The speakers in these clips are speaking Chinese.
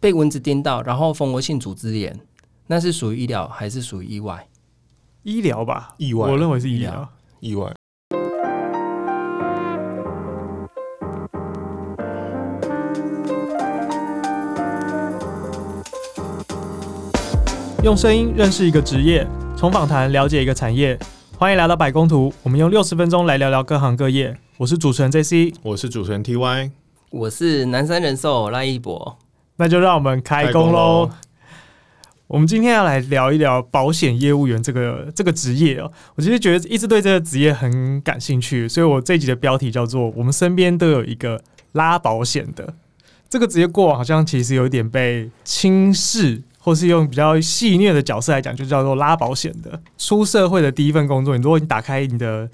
被蚊子叮到，然后蜂窝性组织炎，那是属于医疗还是属于意外？医疗吧，意外我认为是医医疗疗。意外。用声音认识一个职业，从访谈了解一个产业。欢迎来到百工图，我们用六十分钟来聊聊各行各业。我是主持人 JC，我是主持人 TY，我是南山人寿赖一博，那就让我们开工喽。我们今天要来聊一聊保险业务员这个这个职业哦。我其实觉得一直对这个职业很感兴趣，所以我这一集的标题叫做“我们身边都有一个拉保险的”。这个职业过往好像其实有一点被轻视，或是用比较戏谑的角色来讲，就叫做拉保险的。出社会的第一份工作，你如果你打开你的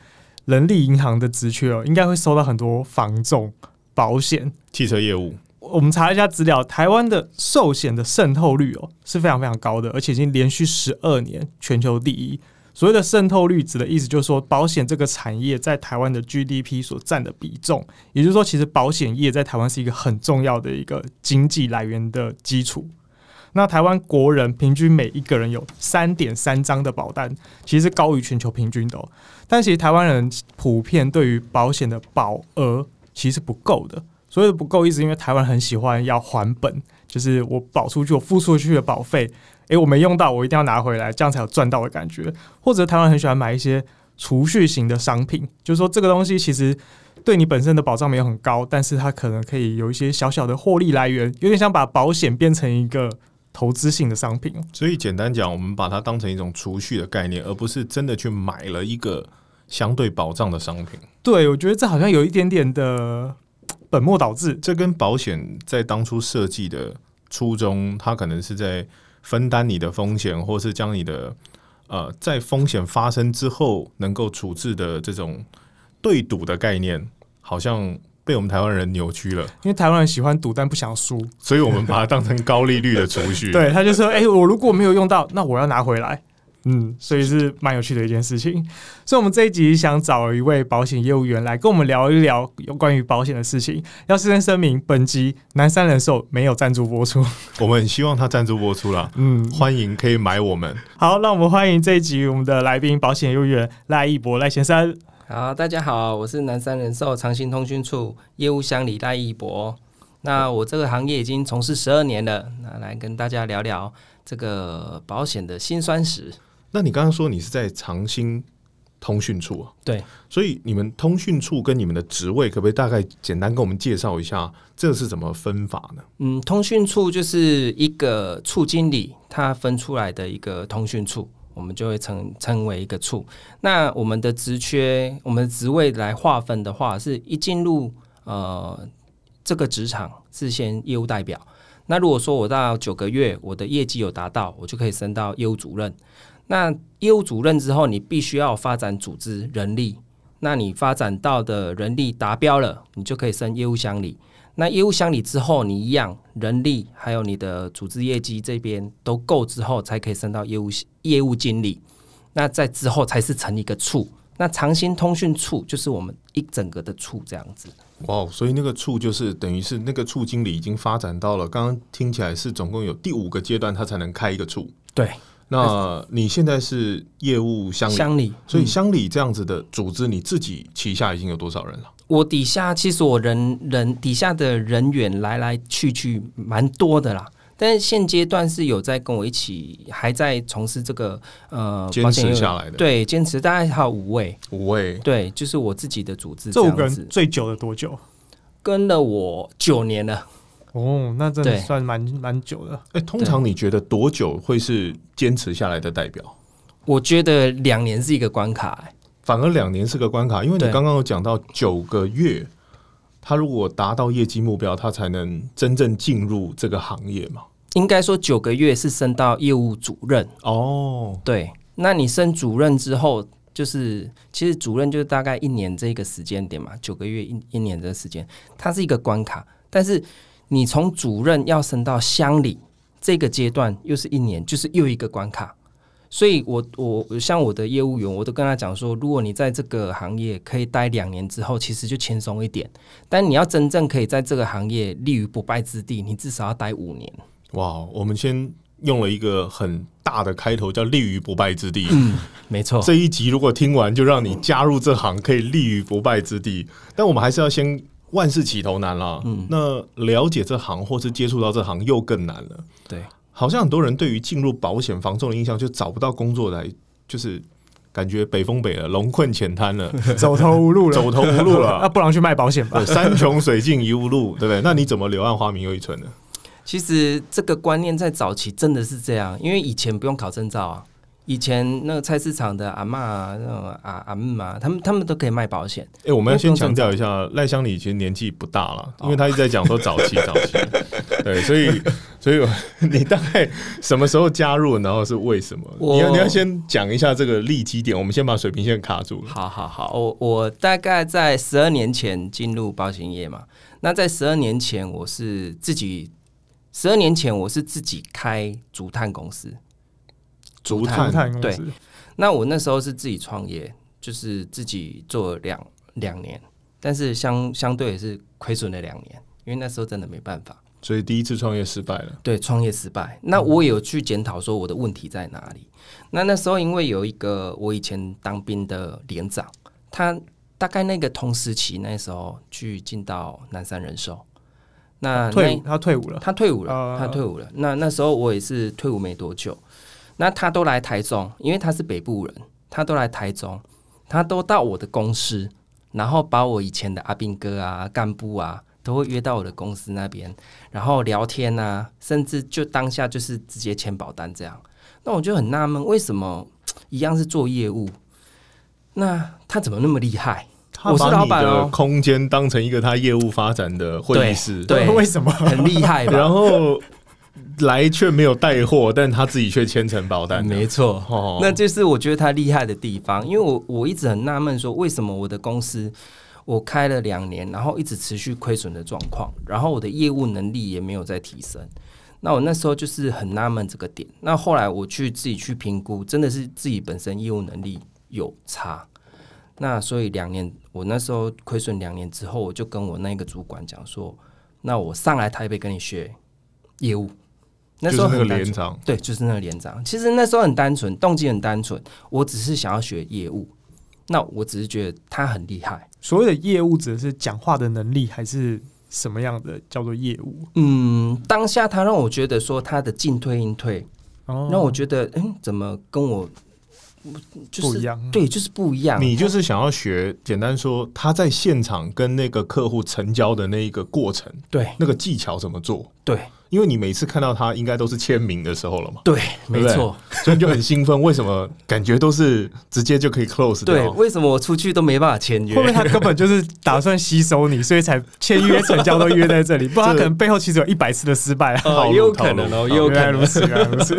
人力银行的职缺哦，应该会收到很多房仲保险。汽车业务我们查一下资料，台湾的寿险的渗透率哦是非常非常高的，而且已经连续十二年全球第一。所谓的渗透率，指的意思就是说，保险这个产业在台湾的 GDP 所占的比重，也就是说，其实保险业在台湾是一个很重要的一个经济来源的基础。那台湾国人平均每一个人有三点三张的保单，其实高于全球平均的、哦。但其实台湾人普遍对于保险的保额其实不够的。所谓的不够，意思因为台湾很喜欢要还本，就是我保出去，我付出去的保费，诶，我没用到，我一定要拿回来，这样才有赚到的感觉。或者台湾很喜欢买一些储蓄型的商品，就是说这个东西其实对你本身的保障没有很高，但是它可能可以有一些小小的获利来源，有点像把保险变成一个投资性的商品哦。所以简单讲，我们把它当成一种储蓄的概念，而不是真的去买了一个相对保障的商品。对，我觉得这好像有一点点的本末倒置。这跟保险在当初设计的初衷，它可能是在分担你的风险，或是将你的呃在风险发生之后能够处置的这种对赌的概念，好像被我们台湾人扭曲了。因为台湾人喜欢赌，但不想输。所以我们把它当成高利率的储蓄。对，他就说：“哎、我如果没有用到，那我要拿回来。”嗯，所以是蛮有趣的一件事情。所以，我们这一集想找一位保险业务员来跟我们聊一聊有关于保险的事情。要事先声明，本集南山人寿没有赞助播出。我们很希望他赞助播出啦，嗯，欢迎可以买我们。好，让我们欢迎这一集我们的来宾，保险业务员赖一博赖先生。好，大家好，我是南山人寿长兴通讯处业务乡里赖一博。那我这个行业已经从事十二年了，那来跟大家聊聊这个保险的辛酸史。那你刚刚说你是在长兴通讯处啊？对，所以你们通讯处跟你们的职位，可不可以大概简单跟我们介绍一下，这是怎么分法呢？嗯，通讯处就是一个处经理他分出来的一个通讯处，我们就会称称为一个处。那我们的职缺，我们的职位来划分的话，是一进入呃这个职场是先业务代表。那如果说我到九个月，我的业绩有达到，我就可以升到业务主任。那业务主任之后，你必须要发展组织人力。那你发展到的人力达标了，你就可以升业务乡里。那业务乡里之后，你一样人力还有你的组织业绩这边都够之后，才可以升到业务业务经理。那在之后才是成一个处。那长兴通讯处就是我们一整个的处这样子。哇，所以那个处就是等于是那个处经理已经发展到了，刚刚听起来是总共有第五个阶段，他才能开一个处。对，那你现在是业务乡里，乡里，嗯所以乡里这样子的组织，你自己旗下已经有多少人了？我底下其实我人人底下的人员来来去去蛮多的啦。但是现阶段是有在跟我一起，还在从事这个呃坚持下来的，，对，坚持大概还有五位，五位。对，就是我自己的组织这五个人最久的多久？跟了我九年了。哦，那真的算蛮蛮久的。哎、通常你觉得多久会是坚持下来的代表？我觉得两年是一个关卡、欸反而两年是个关卡，因为你刚刚有讲到九个月，他如果达到业绩目标，他才能真正进入这个行业嘛。应该说九个月是升到业务主任。哦，对，那你升主任之后，就是其实主任就是大概一年这个时间点嘛，九个月一一年这个时间，它是一个关卡。但是你从主任要升到乡里这个阶段，又是一年，就是又一个关卡。所以我，我我像我的业务员，我都跟他讲说，如果你在这个行业可以待两年之后，其实就轻松一点。但你要真正可以在这个行业立于不败之地，你至少要待五年。哇，我们先用了一个很大的开头，叫立于不败之地。嗯，没错。这一集如果听完，就让你加入这行，可以立于不败之地。但我们还是要先万事起头难啦。嗯，那了解这行或是接触到这行又更难了。对，好像很多人对于进入保险防重的印象，就找不到工作来，就是感觉北风北了，龙困浅滩了，走投无路了，走投无路了。那 不然去卖保险吧？山穷水尽疑无路，对不对？那你怎么柳暗花明又一村呢？其实这个观念在早期真的是这样，因为以前不用考证照啊，以前那个菜市场的阿妈啊、那种阿阿姆啊，他们他们都可以卖保险。哎、我们要先强调一下，赖香里其实年纪不大了，因为他一直在讲说早期早期，对，所以 所以你大概什么时候加入，然后是为什么？你要你要先讲一下这个利基点，我们先把水平线卡住了。好好好，我我大概在十二年前进入保险业嘛。那在十二年前，我是自己，十二年前我是自己开竹炭公司。竹竹炭对炭公司那我那时候是自己创业，就是自己做了两两年，但是相相对也是亏损了两年，因为那时候真的没办法。所以第一次创业失败了。对，创业失败。那我有去检讨说我的问题在哪里。那那时候因为有一个我以前当兵的连长，他大概那个同时期那时候去进到南山人寿，那退他退伍了。他退伍了，啊他退伍了。那那时候我也是退伍没多久，那他都来台中，因为他是北部人，他都来台中，他都到我的公司，然后把我以前的阿兵哥啊、干部啊，都会约到我的公司那边，然后聊天啊，甚至就当下就是直接签保单这样。那我就很纳闷，为什么一样是做业务，那他怎么那么厉害？我是老板哦的空间当成一个他业务发展的会议室，对 为什么？很厉害吧？然后来却没有带货，但他自己却签成保单。没错，哦那这是我觉得他厉害的地方，因为我我一直很纳闷说，为什么我的公司我开了两年，然后一直持续亏损的状况，然后我的业务能力也没有在提升。那我那时候就是很纳闷这个点。那后来我去自己去评估，真的是自己本身业务能力有差。那所以两年，我那时候亏损两年之后，我就跟我那个主管讲说，那我上来台北跟你学业务。那时候很单纯连长，对，就是那个连长。其实那时候很单纯，动机很单纯，我只是想要学业务。那我只是觉得他很厉害。所谓的业务指的是讲话的能力，还是什么样的叫做业务？嗯，当下他让我觉得说他的进退应退，哦让我觉得，嗯，怎么跟我就是不一样。对，就是不一样。你就是想要学，简单说，他在现场跟那个客户成交的那一个过程，对那个技巧怎么做？对因为你每次看到他，应该都是签名的时候了嘛，对，没错。所以你就很兴奋。为什么感觉都是直接就可以 close 对，掉？为什么我出去都没办法签约会不？会他根本就是打算吸收你，所以才签约成交都约在这里？不然他可能背后其实有一百次的失败啊。哦，也有可能哦，也有可能原来如。此，原来如此。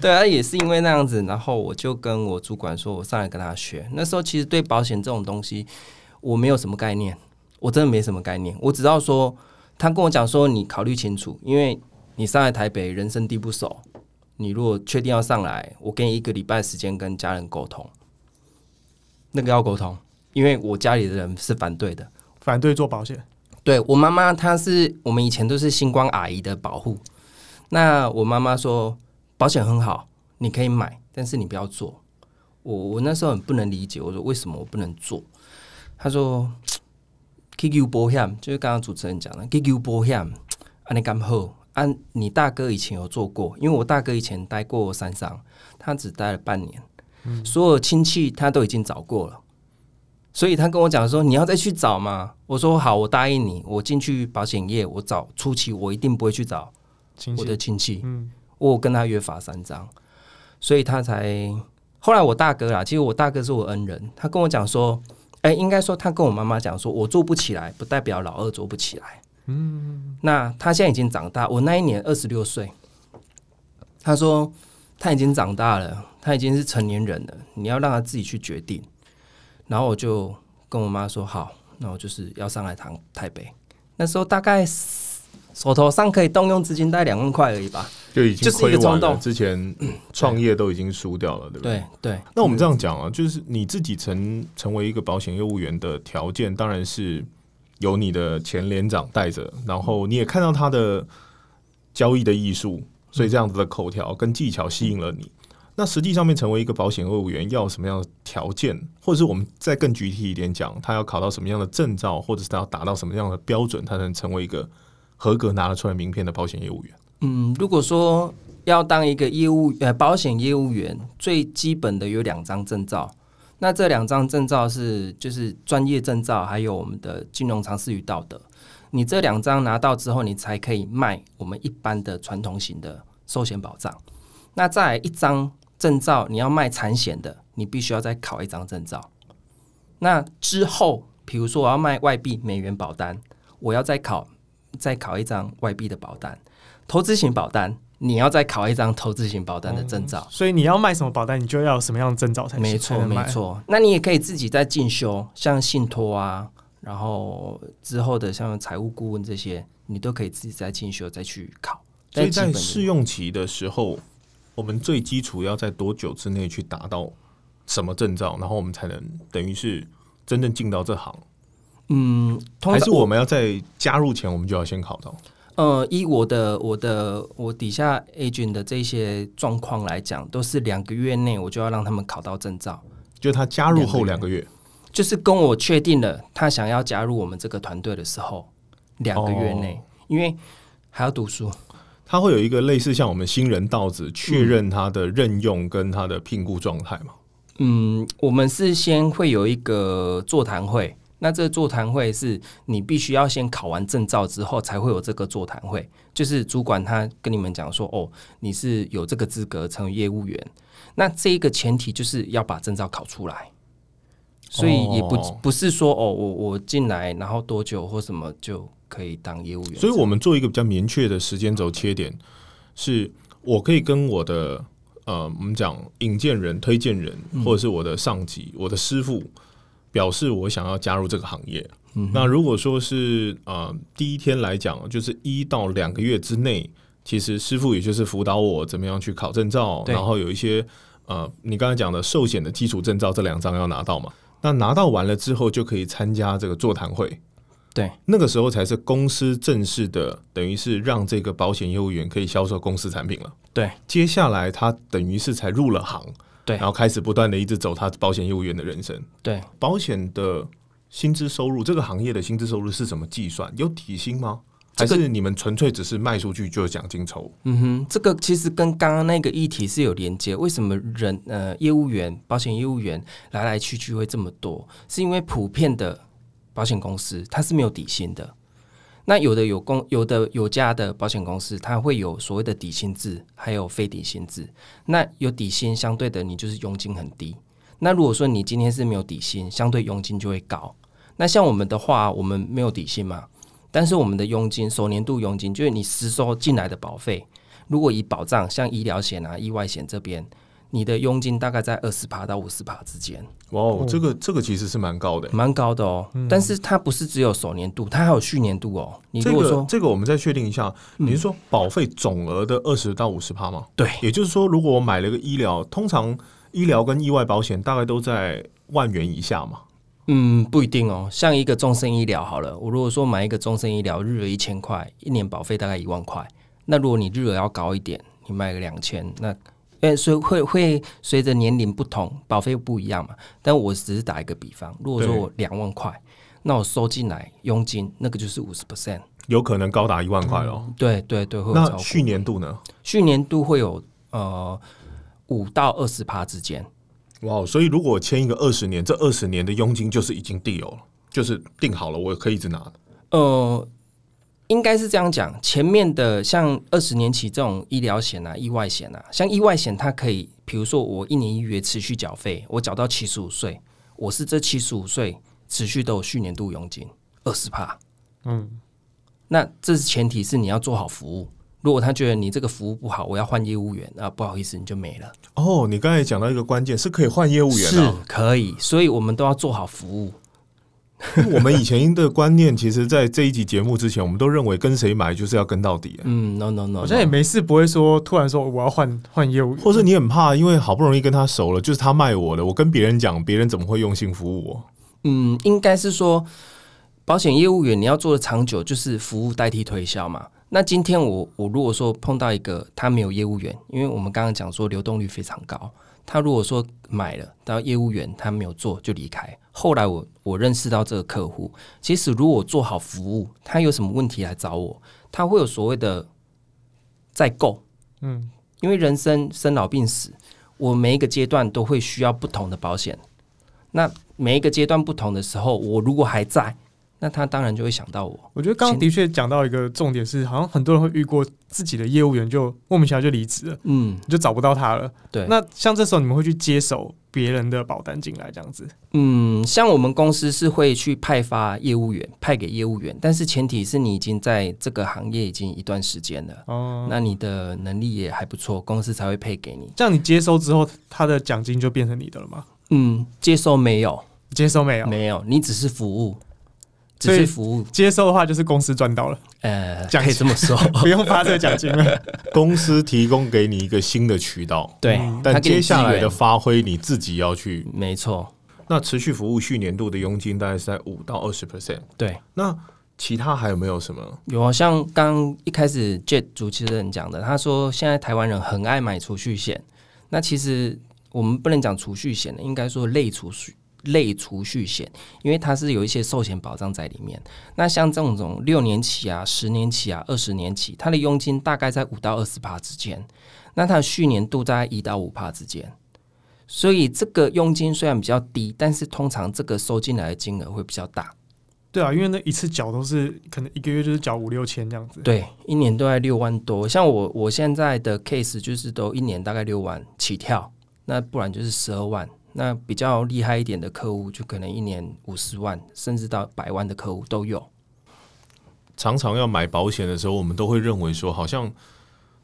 对啊，也是因为那样子，然后我就跟我主管说，我上来跟他学。那时候其实对保险这种东西，我没有什么概念，我真的没什么概念。我只知道说，他跟我讲说，你考虑清楚，因为你上来台北，人生地不熟，你如果确定要上来，我给你一个礼拜时间跟家人沟通，那个要沟通，因为我家里的人是反对的。反对做保险，对我妈妈，她是我们以前都是星光阿姨的保护。那我妈妈说保险很好，你可以买，但是你不要做。我我那时候很不能理解，我说为什么我不能做？她说 “QQ 保险”，就是刚刚主持人讲的 “QQ 保险”，安尼刚好？按、你大哥以前有做过，因为我大哥以前待过山上，他只待了半年，所有亲戚他都已经找过了。所以他跟我讲说：“你要再去找吗？”我说：“好，我答应你。我进去保险业，我找初期我一定不会去找亲我的戚，亲戚，嗯，我有跟他约法三章，所以他才后来我大哥啦，其实我大哥是我恩人，他跟我讲说，哎、应该说他跟我妈妈讲说，我做不起来，不代表老二做不起来。嗯，那他现在已经长大，我那一年二十六岁，他说他已经长大了，他已经是成年人了，你要让他自己去决定。然后我就跟我妈说好，那我就是要上来台台北，那时候大概手头上可以动用资金大概两万块而已吧。就已经亏完了，之前创业都已经输掉了，对不对？对对，那我们这样讲啊，就是你自己成成为一个保险业务员的条件，当然是由你的前连长带着，然后你也看到他的交易的艺术，所以这样子的口条跟技巧吸引了你。那实际上面成为一个保险业务员要什么样的条件，或者是我们再更具体一点讲，他要考到什么样的证照，或者是他要达到什么样的标准，他才能成为一个合格拿得出来名片的保险业务员？嗯，如果说要当一个业务呃保险业务员，最基本的有两张证照。那这两张证照是就是专业证照，还有我们的金融常识与道德。你这两张拿到之后，你才可以卖我们一般的传统型的寿险保障。那再一张证照，你要卖产险的，你必须要再考一张证照。那之后，比如说我要卖外币美元保单，我要再考再考一张外币的保单。投资型保单，你要再考一张投资型保单的证照。所以你要卖什么保单，你就要有什么样的证照才行没错，没错。那你也可以自己再进修，像信托啊，然后之后的像财务顾问这些，你都可以自己再进修，再去考。所以在试用期的时候，我们最基础要在多久之内去达到什么证照，然后我们才能等于是真正进到这行？嗯，通还是我们要在加入前我们就要先考到？呃，依我的我的我底下 agent 的这些状况来讲，都是两个月内我就要让他们考到证照，就他加入后两个月，就是跟我确定了他想要加入我们这个团队的时候，两个月内，因为还要读书。他会有一个类似像我们新人到子确认他的任用跟他的聘雇状态嘛？嗯，我们是先会有一个座谈会，那这个座谈会是你必须要先考完证照之后才会有这个座谈会，就是主管他跟你们讲说，哦，你是有这个资格成为业务员，那这一个前提就是要把证照考出来，所以也不、哦不是说哦，我我进来然后多久或什么就可以当业务员，所以我们做一个比较明确的时间轴切点，是我可以跟我的呃，我们讲引荐人、推荐人，或者是我的上级、我的师傅，表示我想要加入这个行业。那如果说是呃第一天来讲，就是一到两个月之内，其实师傅也就是辅导我怎么样去考证照，然后有一些呃你刚才讲的寿险的基础证照这两张要拿到嘛。那拿到完了之后，就可以参加这个座谈会。对那个时候才是公司正式的，等于是让这个保险业务员可以销售公司产品了。对接下来他等于是才入了行，对然后开始不断的一直走他保险业务员的人生。对，保险的薪资收入，这个行业的薪资收入是怎么计算？有底薪吗？还是你们纯粹只是卖出去就有奖金抽？嗯哼，这个其实跟刚刚那个议题是有连接。为什么人呃业务员、保险业务员来来去去会这么多？是因为普遍的保险公司它是没有底薪的。那有的有公有的有家的保险公司，它会有所谓的底薪制，还有非底薪制。那有底薪，相对的你就是佣金很低。那如果说你今天是没有底薪，相对佣金就会高。那像我们的话，我们没有底薪嘛，但是我们的佣金首年度佣金就是你实收进来的保费，如果以保障像医疗险啊、意外险这边，你的佣金大概在二十趴到五十趴之间，哇哦，这个这个其实是蛮高的。蛮高的哦。但是它不是只有首年度，它还有续年度哦。你这个如果说、嗯这个我们再确定一下，你是说保费总额的二十到五十趴吗？对也就是说，如果我买了个医疗，通常医疗跟意外保险大概都在万元以下嘛。嗯，不一定哦。像一个终身医疗好了，我如果说买一个终身医疗，日额一千块，一年保费大概一万块。那如果你日额要高一点，你买个两千，那呃，所以会会随着年龄不同，保费不一样嘛。但我只是打一个比方，如果说我两万块，那我收进来佣金那个就是五十 percent。有可能高达一万块哦。对对对，会有超过那去年度呢？去年度会有呃五到二十趴之间。哇哦，所以如果我签一个二十年，这二十年的佣金就是已经 deal 了，就是定好了，我可以一直拿的。呃，应该是这样讲，前面的像二十年期这种医疗险啊、意外险啊，像意外险它可以，比如说我一年一月持续缴费，我缴到七十五岁，我是这七十五岁持续都有续年度佣金二十帕。嗯，那这是前提是你要做好服务。如果他觉得你这个服务不好，我要换业务员啊，不好意思，你就没了。哦，你刚才讲到一个关键，是可以换业务员是的、可以，所以我们都要做好服务。我们以前的观念，其实，在这一集节目之前，我们都认为跟谁买就是要跟到底、嗯，no no no，好像也没事，不会说突然说我要换换业务员，或是你很怕，因为好不容易跟他熟了，就是他卖我的，我跟别人讲，别人怎么会用心服务我？嗯，应该是说保险业务员你要做的长久，就是服务代替推销嘛。那今天我我如果说碰到一个他没有业务员，因为我们刚刚讲说流动率非常高，他如果说买了，到业务员他没有做就离开。后来我我认识到这个客户，其实如果做好服务，他有什么问题来找我，他会有所谓的再购，嗯，因为人生生老病死，我每一个阶段都会需要不同的保险。那每一个阶段不同的时候，我如果还在，那他当然就会想到我。我觉得刚刚的确讲到一个重点是，好像很多人会遇过自己的业务员就莫名其妙就离职了，嗯，你就找不到他了。对。那像这时候你们会去接手别人的保单进来这样子？嗯，像我们公司是会去派发业务员，派给业务员，但是前提是你已经在这个行业已经一段时间了，哦，那你的能力也还不错，公司才会配给你。这样你接收之后，他的奖金就变成你的了吗？嗯，接收没有，接收没有？没有，你只是服务，只所以是服务。接收的话就是公司赚到了，呃，奖可以这么说。不用发这个奖金了。公司提供给你一个新的渠道，对，嗯但接下来的发挥你自己要去。没错，那持续服务续年度的佣金大概是在五到二十 percent。对。那其他还有没有什么？有啊，像刚一开始 Jet 主持人讲的，他说现在台湾人很爱买储蓄险。那其实我们不能讲储蓄险的，应该说类储蓄类储蓄险，因为它是有一些寿险保障在里面。那像这种种六年期啊、十年期啊、二十年期，它的佣金大概在五到二十趴之间，那它的续年度大概一到五趴之间。所以这个佣金虽然比较低，但是通常这个收进来的金额会比较大。对啊，因为那一次缴都是可能一个月就是缴五六千这样子。对，一年都在六万多。像我我现在的 case 就是都一年大概六万起跳，那不然就是十二万。那比较厉害一点的客户，就可能一年五十万，甚至到百万的客户都有。常常要买保险的时候，我们都会认为说，好像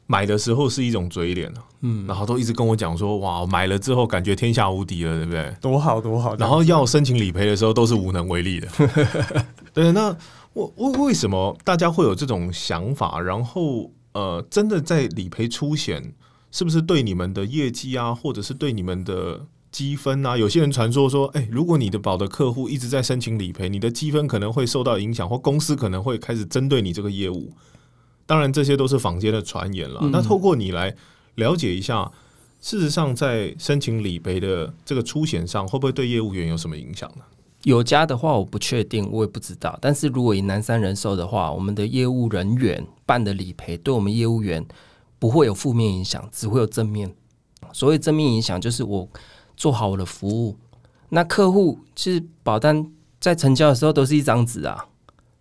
买的时候是一种嘴脸啊，嗯，然后都一直跟我讲说，哇，买了之后感觉天下无敌了，对不对？多好多好。然后要申请理赔的时候，都是无能为力的。对，那我为为什么大家会有这种想法？然后呃，真的在理赔出险，是不是对你们的业绩啊，或者是对你们的积分啊？有些人传说说，哎、如果你的保的客户一直在申请理赔，你的积分可能会受到影响，或公司可能会开始针对你这个业务。当然，这些都是坊间的传言了。嗯那透过你来了解一下，事实上在申请理赔的这个出险上，会不会对业务员有什么影响呢？有加的话我不确定，我也不知道。但是如果以南山人寿的话，我们的业务人员办的理赔，对我们业务员不会有负面影响，只会有正面。所谓正面影响，就是我做好我的服务，那客户其实保单在成交的时候都是一张纸啊，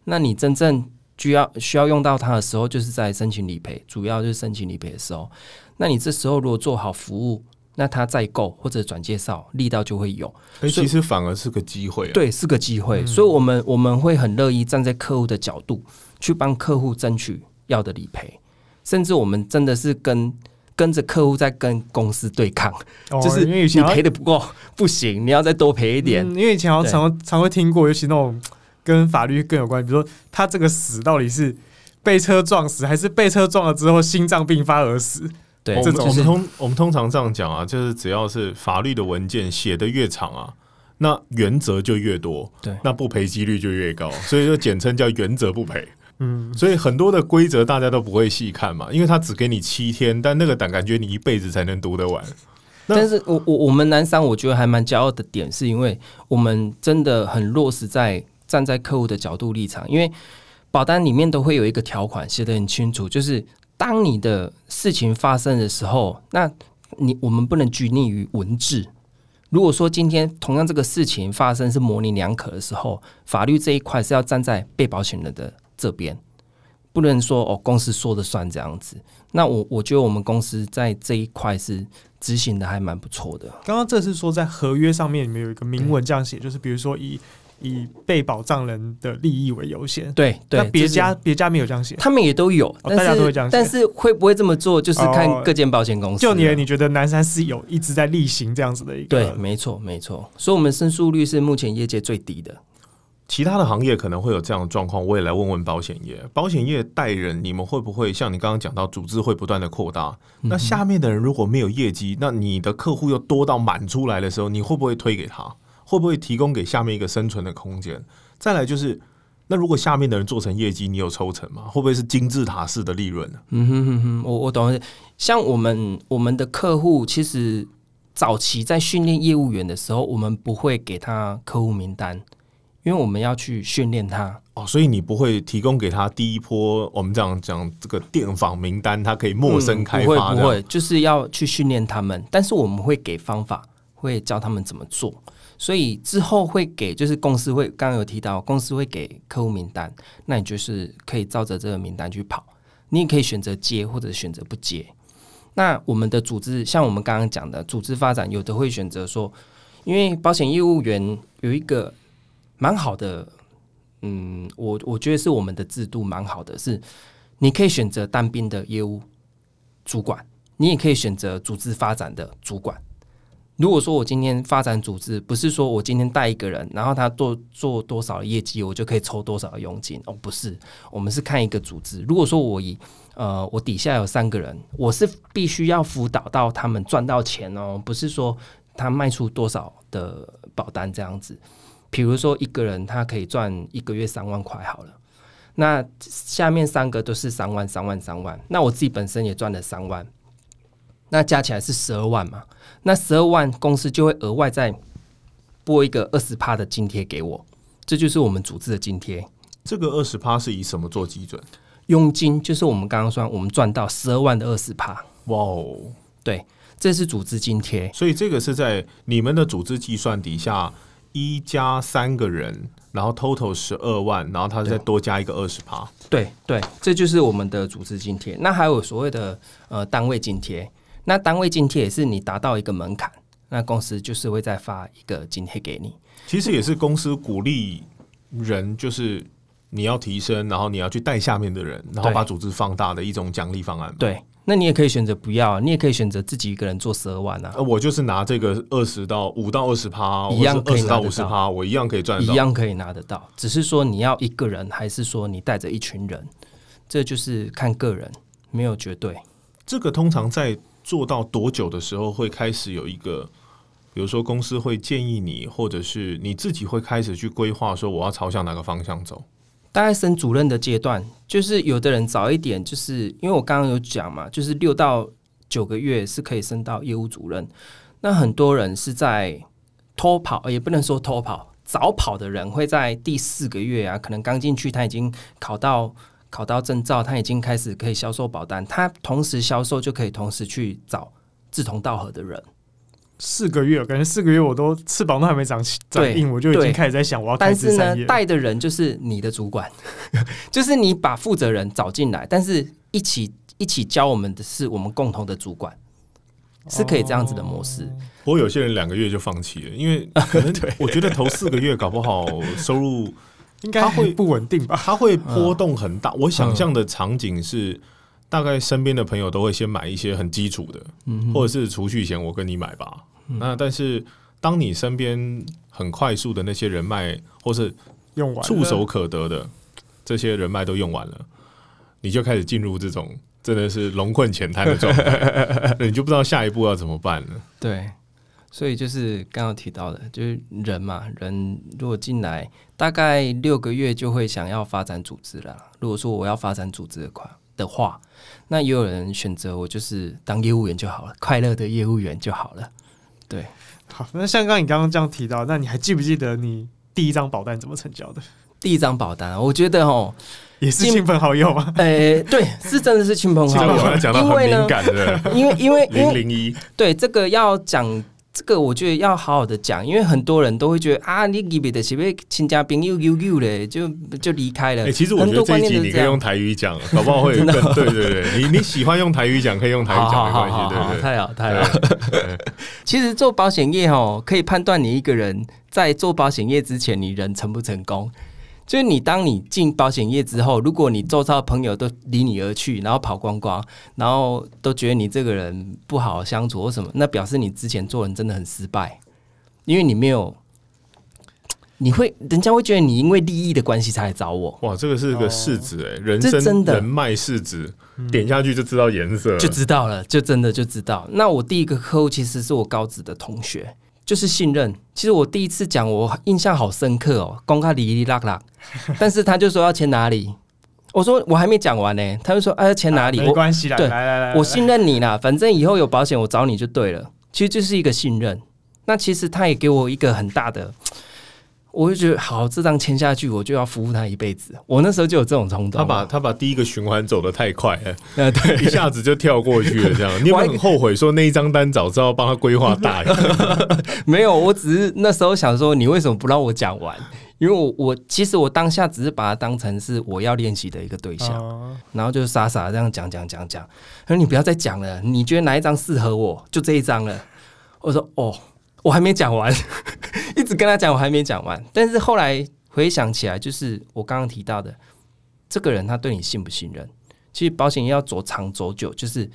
那你真正需要需要用到它的时候，就是在申请理赔，主要就是申请理赔的时候。那你这时候如果做好服务，那他再购或者转介绍，力道就会有。其实反而是个机会、啊。，对，是个机会，所以我们我们会很乐意站在客户的角度去帮客户争取要的理赔，甚至我们真的是跟跟着客户在跟公司对抗，哦就是你赔的不够 不行，你要再多赔一点。嗯因为以前好像常常会听过，尤其那种跟法律更有关，比如说他这个死到底是被车撞死，还是被车撞了之后心脏病发而死？对，我们我们这种通我们通常这样讲啊，就是只要是法律的文件写的越长啊，那原则就越多，对那不赔几率就越高，所以就简称叫原则不赔。嗯，所以很多的规则大家都不会细看嘛，因为他只给你七天，但那个感感觉你一辈子才能读得完。但是我我我们南山，我觉得还蛮骄傲的点，是因为我们真的很落实在站在客户的角度立场，因为保单里面都会有一个条款写得很清楚，就是当你的事情发生的时候，那你我们不能拘泥于文字。如果说今天同样这个事情发生是模棱两可的时候，法律这一块是要站在被保险人的这边，不能说哦公司说的算这样子。那我我觉得我们公司在这一块是执行的还蛮不错的。刚刚这是说在合约上面里面有一个明文这样写，就是比如说以以被保障人的利益为优先。对对，那别家别家没有这样写，他们也都有，哦、大家都会这样写但是会不会这么做，就是看哦各间保险公司。就你你觉得南山是有一直在例行这样子的一个对，没错没错，所以我们申诉率是目前业界最低的。其他的行业可能会有这样的状况，我也来问问保险业。保险业带人，你们会不会像你刚刚讲到，组织会不断的扩大？那下面的人如果没有业绩，那你的客户又多到满出来的时候，你会不会推给他？会不会提供给下面一个生存的空间？再来就是那如果下面的人做成业绩，你有抽成吗？会不会是金字塔式的利润呢？嗯哼哼哼，我我懂。像我们我们的客户，其实早期在训练业务员的时候，我们不会给他客户名单，因为我们要去训练他。哦，所以你不会提供给他第一波，我们这样讲这个电访名单，他可以陌生开发不会。不会，就是要去训练他们，但是我们会给方法，会教他们怎么做。所以之后会给，就是公司会刚刚有提到，公司会给客户名单，那你就是可以照着这个名单去跑，你也可以选择接或者选择不接。那我们的组织，像我们刚刚讲的组织发展，有的会选择说，因为保险业务员有一个蛮好的，嗯，我我觉得是我们的制度蛮好的，是你可以选择单兵的业务主管，你也可以选择组织发展的主管。如果说我今天发展组织，不是说我今天带一个人，然后他做做多少业绩，我就可以抽多少佣金哦，不是，我们是看一个组织。如果说我以呃我底下有三个人，我是必须要辅导到他们赚到钱哦，不是说他卖出多少的保单这样子。比如说一个人他可以赚一个月三万块好了，那下面三个都是三万、三万、三万，那我自己本身也赚了三万。那加起来是十二万嘛？那十二万公司就会额外再拨一个二十趴的津贴给我，这就是我们组织的津贴。这个二十趴是以什么做基准？佣金就是我们刚刚说，我们赚到十二万的二十趴。哇哦，对，这是组织津贴。所以这个是在你们的组织计算底下，一加三个人，然后 total 十二万，然后他再多加一个二十趴。对对，这就是我们的组织津贴。那还有所谓的呃单位津贴。那单位津贴也是你达到一个门槛，那公司就是会再发一个津贴给你。其实也是公司鼓励人，就是你要提升，然后你要去带下面的人，然后把组织放大的一种奖励方案。对，那你也可以选择不要，你也可以选择自己一个人做十二万啊。我就是拿这个二十到五到二十趴，一样二十到五十趴，我一样可以赚，一样可以拿得到。只是说你要一个人，还是说你带着一群人，这就是看个人，没有绝对。这个通常在。做到多久的时候会开始有一个，比如说公司会建议你，或者是你自己会开始去规划，说我要朝向哪个方向走？大概升主任的阶段，就是有的人早一点，就是因为我刚刚有讲嘛，就是六到九个月是可以升到业务主任。那很多人是在偷跑，也不能说偷跑，早跑的人会在第四个月啊，可能刚进去他已经考到。考到证照，他已经开始可以销售保单。他同时销售，就可以同时去找志同道合的人。四个月，感觉四个月我都翅膀都还没长起长硬，我就已经开始在想我要。但是呢，带的人就是你的主管，就是你把负责人找进来，但是一起一起教我们的是我们共同的主管，是可以这样子的模式。不过有些人两个月就放弃了，因为可能 我觉得头四个月搞不好收入。应该会不稳定吧？它会波动很大。我想象的场景是，大概身边的朋友都会先买一些很基础的，或者是储蓄险，我跟你买吧。那但是当你身边很快速的那些人脉，或是用完触手可得的这些人脉都用完了，你就开始进入这种真的是龙困浅滩的状态，你就不知道下一步要怎么办了。对。所以就是刚刚提到的，就是人嘛，人如果进来大概六个月就会想要发展组织了。如果说我要发展组织的话的话，那也有人选择我就是当业务员就好了，快乐的业务员就好了。对，好，那像刚你刚刚这样提到，那你还记不记得你第一张保单怎么成交的？第一张保单，我觉得哦，也是亲朋好友吗？诶，对，是真的是亲朋好友。讲到很敏感的，因为因为零零一，对这个要讲。这个我觉得要好好的讲，因为很多人都会觉得啊，你给别的是不是亲家兵又又又嘞，就就离开了。其实我觉得这一集你可以用台语讲，搞不好会更 对对对。你你喜欢用台语讲，可以用台语讲没关系，对对。太好太好。其实做保险业哦，可以判断你一个人在做保险业之前，你人成不成功。就是你，当你进保险业之后，如果你周遭的朋友都离你而去，然后跑光光，然后都觉得你这个人不好相处或什么，那表示你之前做人真的很失败，因为你没有，你会人家会觉得你因为利益的关系才来找我。哇，这个是个市值哎，人生的人脉市值，点下去就知道颜色，就知道了，就真的就知道。那我第一个客户其实是我高职的同学。就是信任。其实我第一次讲，我印象好深刻哦，公开哩哩啦啦，但是他就说要签哪里，我说我还没讲完呢，他就说哎、要签哪里，没我关系啦，对来来来，我信任你啦，反正以后有保险我找你就对了。其实就是一个信任。那其实他也给我一个很大的，我就觉得好，这张签下去我就要服务他一辈子。我那时候就有这种冲动。他把他把第一个循环走的太快了，呃对，一下子就跳过去了，这样 你有没有很后悔说那一张单早知道帮他规划大一点？没有，我只是那时候想说，你为什么不让我讲完？因为我我其实我当下只是把它当成是我要练习的一个对象，啊然后就傻傻这样讲讲讲讲。他说你不要再讲了，你觉得哪一张适合我？就这一张了。我说哦，我还没讲完，一直跟他讲我还没讲完。但是后来回想起来，就是我刚刚提到的，这个人他对你信不信任？其实保险业要走长走久，就是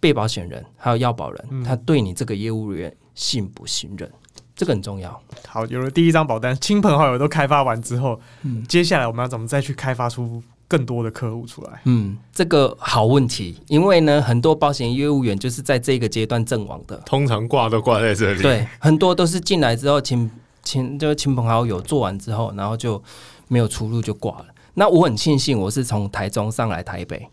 被保险人还有要保人，嗯他对你这个业务员信不信任，这个很重要。好，有了第一张保单，亲朋好友都开发完之后，嗯接下来我们要怎么再去开发出更多的客户出来？嗯，这个好问题，因为呢，很多保险业务员就是在这个阶段阵亡的。通常挂都挂在这里，对，很多都是进来之后亲亲就是亲朋好友做完之后，然后就没有出路就挂了。那我很庆幸我是从台中上来台北，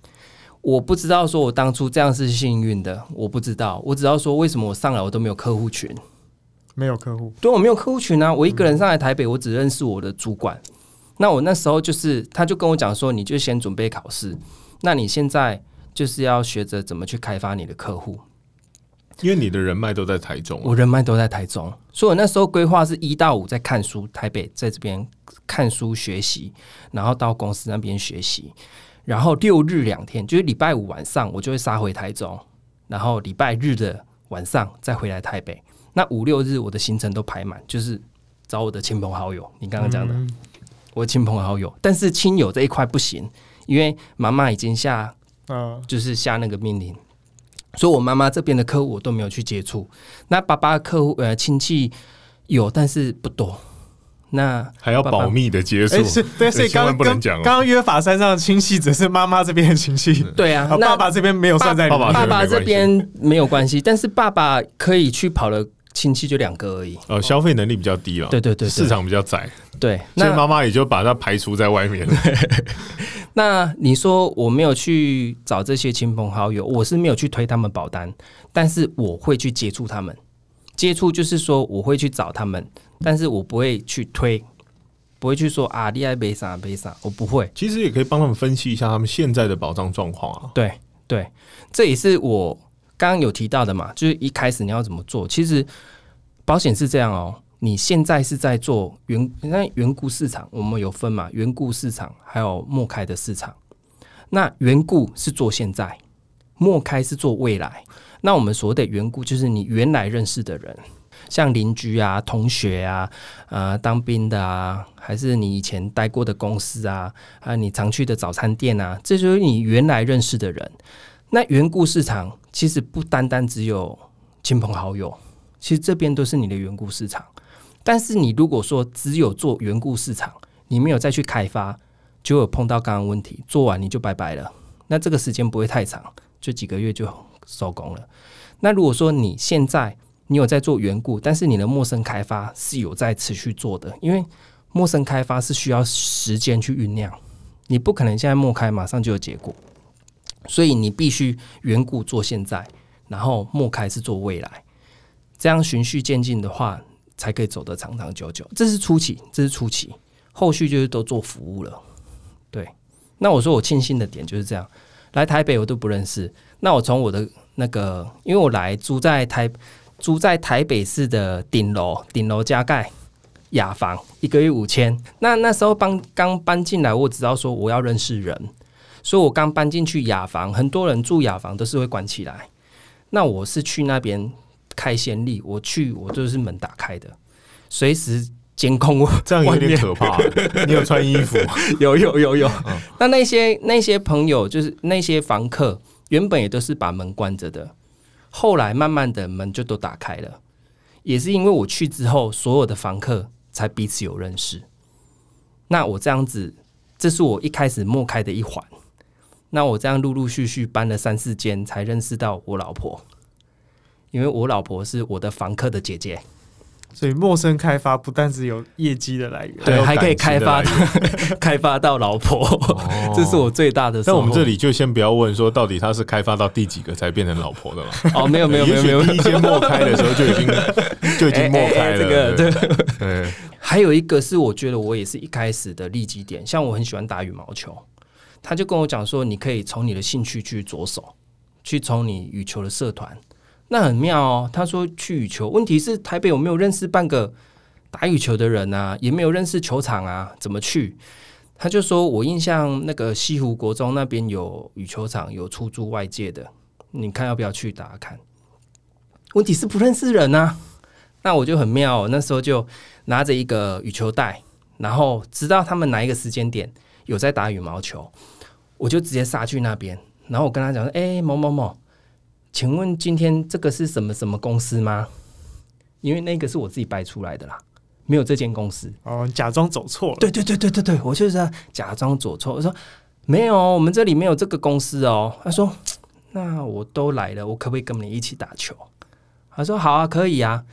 我不知道说我当初这样是幸运的，我不知道，我只要说为什么我上来我都没有客户群，没有客户，对我没有客户群啊，我一个人上来台北，我只认识我的主管。那我那时候就是，他就跟我讲说，你就先准备考试，那你现在就是要学着怎么去开发你的客户。因为你的人脉都在台中啊，我人脉都在台中，所以我那时候规划是一到五在看书，台北在这边看书学习，然后到公司那边学习，然后六日两天，就是礼拜五晚上我就会杀回台中，然后礼拜日的晚上再回来台北。那五六日我的行程都排满，就是找我的亲朋好友。你刚刚讲的，嗯我的亲朋好友，但是亲友这一块不行，因为妈妈已经下嗯就是下那个命令，所以我妈妈这边的客户我都没有去接触。那爸爸的客户呃亲戚有，但是不多。那还要保密的接触哎、，是对，所以刚刚刚不能讲哦刚刚约法三上的亲戚只是妈妈这边的亲戚，对啊爸爸这边没有算在里面。爸爸爸爸这边没有关系，但是爸爸可以去跑的亲戚就两个而已。呃，消费能力比较低了，对对对对市场比较窄，对，所以那妈妈也就把它排除在外面。那你说我没有去找这些亲朋好友，我是没有去推他们保单，但是我会去接触他们。接触就是说我会去找他们，但是我不会去推，不会去说啊，你爱背啥背啥，我不会。其实也可以帮他们分析一下他们现在的保障状况啊。对对，这也是我刚刚有提到的嘛，就是一开始你要怎么做。其实保险是这样哦，你现在是在做原那原故市场，我们有分嘛，原故市场还有莫开的市场。那原故是做现在，莫开是做未来。那我们所谓的缘故，就是你原来认识的人，像邻居啊、同学啊、呃当兵的啊，还是你以前待过的公司啊，还有你常去的早餐店啊，这就是你原来认识的人。那原故市场其实不单单只有亲朋好友，其实这边都是你的缘故市场。但是你如果说只有做缘故市场，你没有再去开发，就有碰到刚刚问题，做完你就拜拜了。那这个时间不会太长，就几个月就收工了。那如果说你现在你有在做缘故，但是你的陌生开发是有在持续做的，因为陌生开发是需要时间去酝酿，你不可能现在莫开马上就有结果，所以你必须缘故做现在，然后莫开是做未来，这样循序渐进的话，才可以走得长长久久。这是初期，这是初期，后续就是都做服务了。对，那我说我庆幸的点就是这样，来台北我都不认识，那我从我的那个，因为我来住在台住在台北市的顶楼，顶楼加盖雅房，一个月五千。那那时候搬刚搬进来，我只知道说我要认识人，所以我刚搬进去雅房，很多人住雅房都是会关起来。那我是去那边开先例，我去我就是门打开的，随时监控我。这样有点可怕。你有穿衣服？有有有有。嗯那那些那些朋友，就是那些房客，原本也都是把门关着的，后来慢慢的门就都打开了，也是因为我去之后，所有的房客才彼此有认识。那我这样子，这是我一开始莫开的一环。那我这样陆陆续续搬了三四间，才认识到我老婆，因为我老婆是我的房客的姐姐。所以陌生开发不但只有业绩的来源，对，还可以开发到 开发到老婆，这是我最大的收获。但我们这里就先不要问说到底他是开发到第几个才变成老婆的了。哦，没有没有没有没有第一间陌开的时候就已经 就已经陌开了。这个对对。对，还有一个是我觉得我也是一开始的利基点，像我很喜欢打羽毛球，他就跟我讲说，你可以从你的兴趣去着手，去从你羽球的社团，那很妙哦。他说去羽球，问题是台北我没有认识半个打羽球的人啊，也没有认识球场啊，怎么去？他就说我印象那个西湖国中那边有羽球场，有出租外界的，你看要不要去打看？问题是不认识人啊，那我就很妙、那时候就拿着一个羽球袋，然后知道他们哪一个时间点有在打羽毛球，我就直接杀去那边，然后我跟他讲说：“哎、某某某，请问今天这个是什么什么公司吗？因为那个是我自己掰出来的啦，没有这间公司。哦，假装走错了，对对对对对对，我就是要假装走错。我说没有，我们这里没有这个公司哦。他说那我都来了，我可不可以跟你一起打球？他说好啊，可以啊。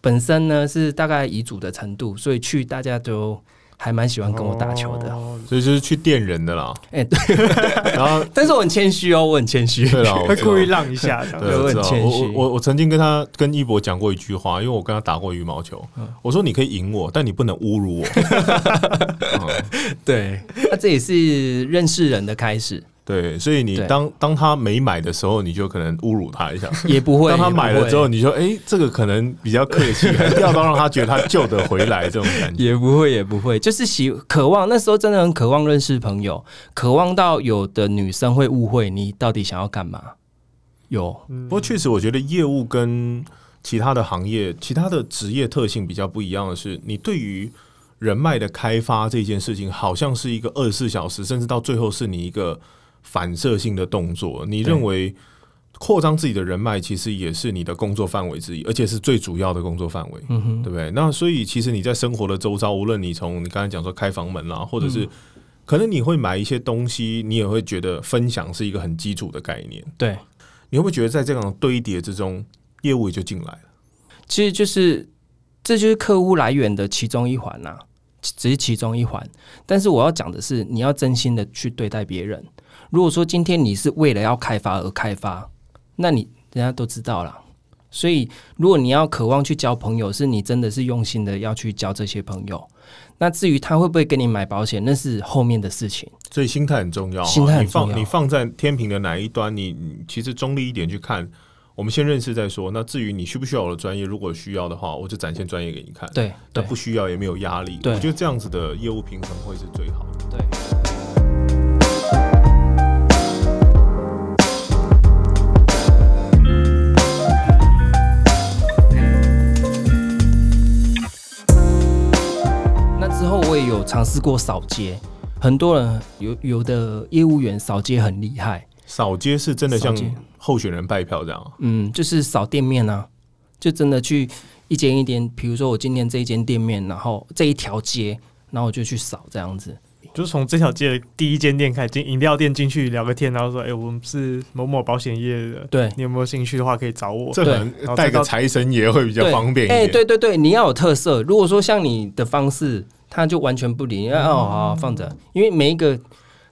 本身呢是大概遗嘱的程度，所以去大家都还蛮喜欢跟我打球的。哦所以就是去电人的啦。哎、对，然后 但是我很谦虚哦，我很谦虚。对会 故意让一下，对，我。很谦虚我我我曾经跟他跟一博讲过一句话，因为我跟他打过羽毛球，嗯我说你可以赢我，但你不能侮辱我。嗯对，那、这也是认识人的开始，对，所以你对当当他没买的时候，你就可能侮辱他一下。也不会。当他买了之后，你说：“哎、这个可能比较客气，还是要到让他觉得他救得回来这种感觉。也不会，也不会，就是喜渴望。那时候真的很渴望认识朋友，渴望到有的女生会误会你到底想要干嘛。有，嗯不过确实，我觉得业务跟其他的行业、其他的职业特性比较不一样的是，你对于人脉的开发这件事情，好像是一个二十四小时，甚至到最后是你一个反射性的动作。你认为扩张自己的人脉，其实也是你的工作范围之一，而且是最主要的工作范围。嗯，对不对？那所以其实你在生活的周遭，无论你从你刚才讲说开房门啦，或者嗯是可能你会买一些东西，你也会觉得分享是一个很基础的概念。对，你会不会觉得在这种堆叠之中，业务也就进来了？其实就是这就是客户来源的其中一环呐、只是其中一环。但是我要讲的是，你要真心的去对待别人。如果说今天你是为了要开发而开发，那你人家都知道了。所以，如果你要渴望去交朋友，是你真的是用心的要去交这些朋友。那至于他会不会给你买保险，那是后面的事情。所以心态很重要啊。心态很重要你放你放在天平的哪一端，你你其实中立一点去看。我们先认识再说。那至于你需不需要我的专业，如果需要的话，我就展现专业给你看。对那不需要也没有压力。对我觉得这样子的业务平衡会是最好的。对。之后我也有尝试过扫街，很多人有有的业务员扫街很厉害，扫街是真的像候选人拜票这样啊。嗯，就是扫店面啊，就真的去一间一间，比如说我今天这一间店面，然后这一条街，然后我就去扫这样子。就是从这条街的第一间店开始，进饮料店进去聊个天，然后说：“哎、我们是某某保险业的，对你有没有兴趣的话可以找我。这可能带个财神爷会比较方便一哎、点。对对对，你要有特色。如果说像你的方式，他就完全不理，哦，好好放着，因为每一个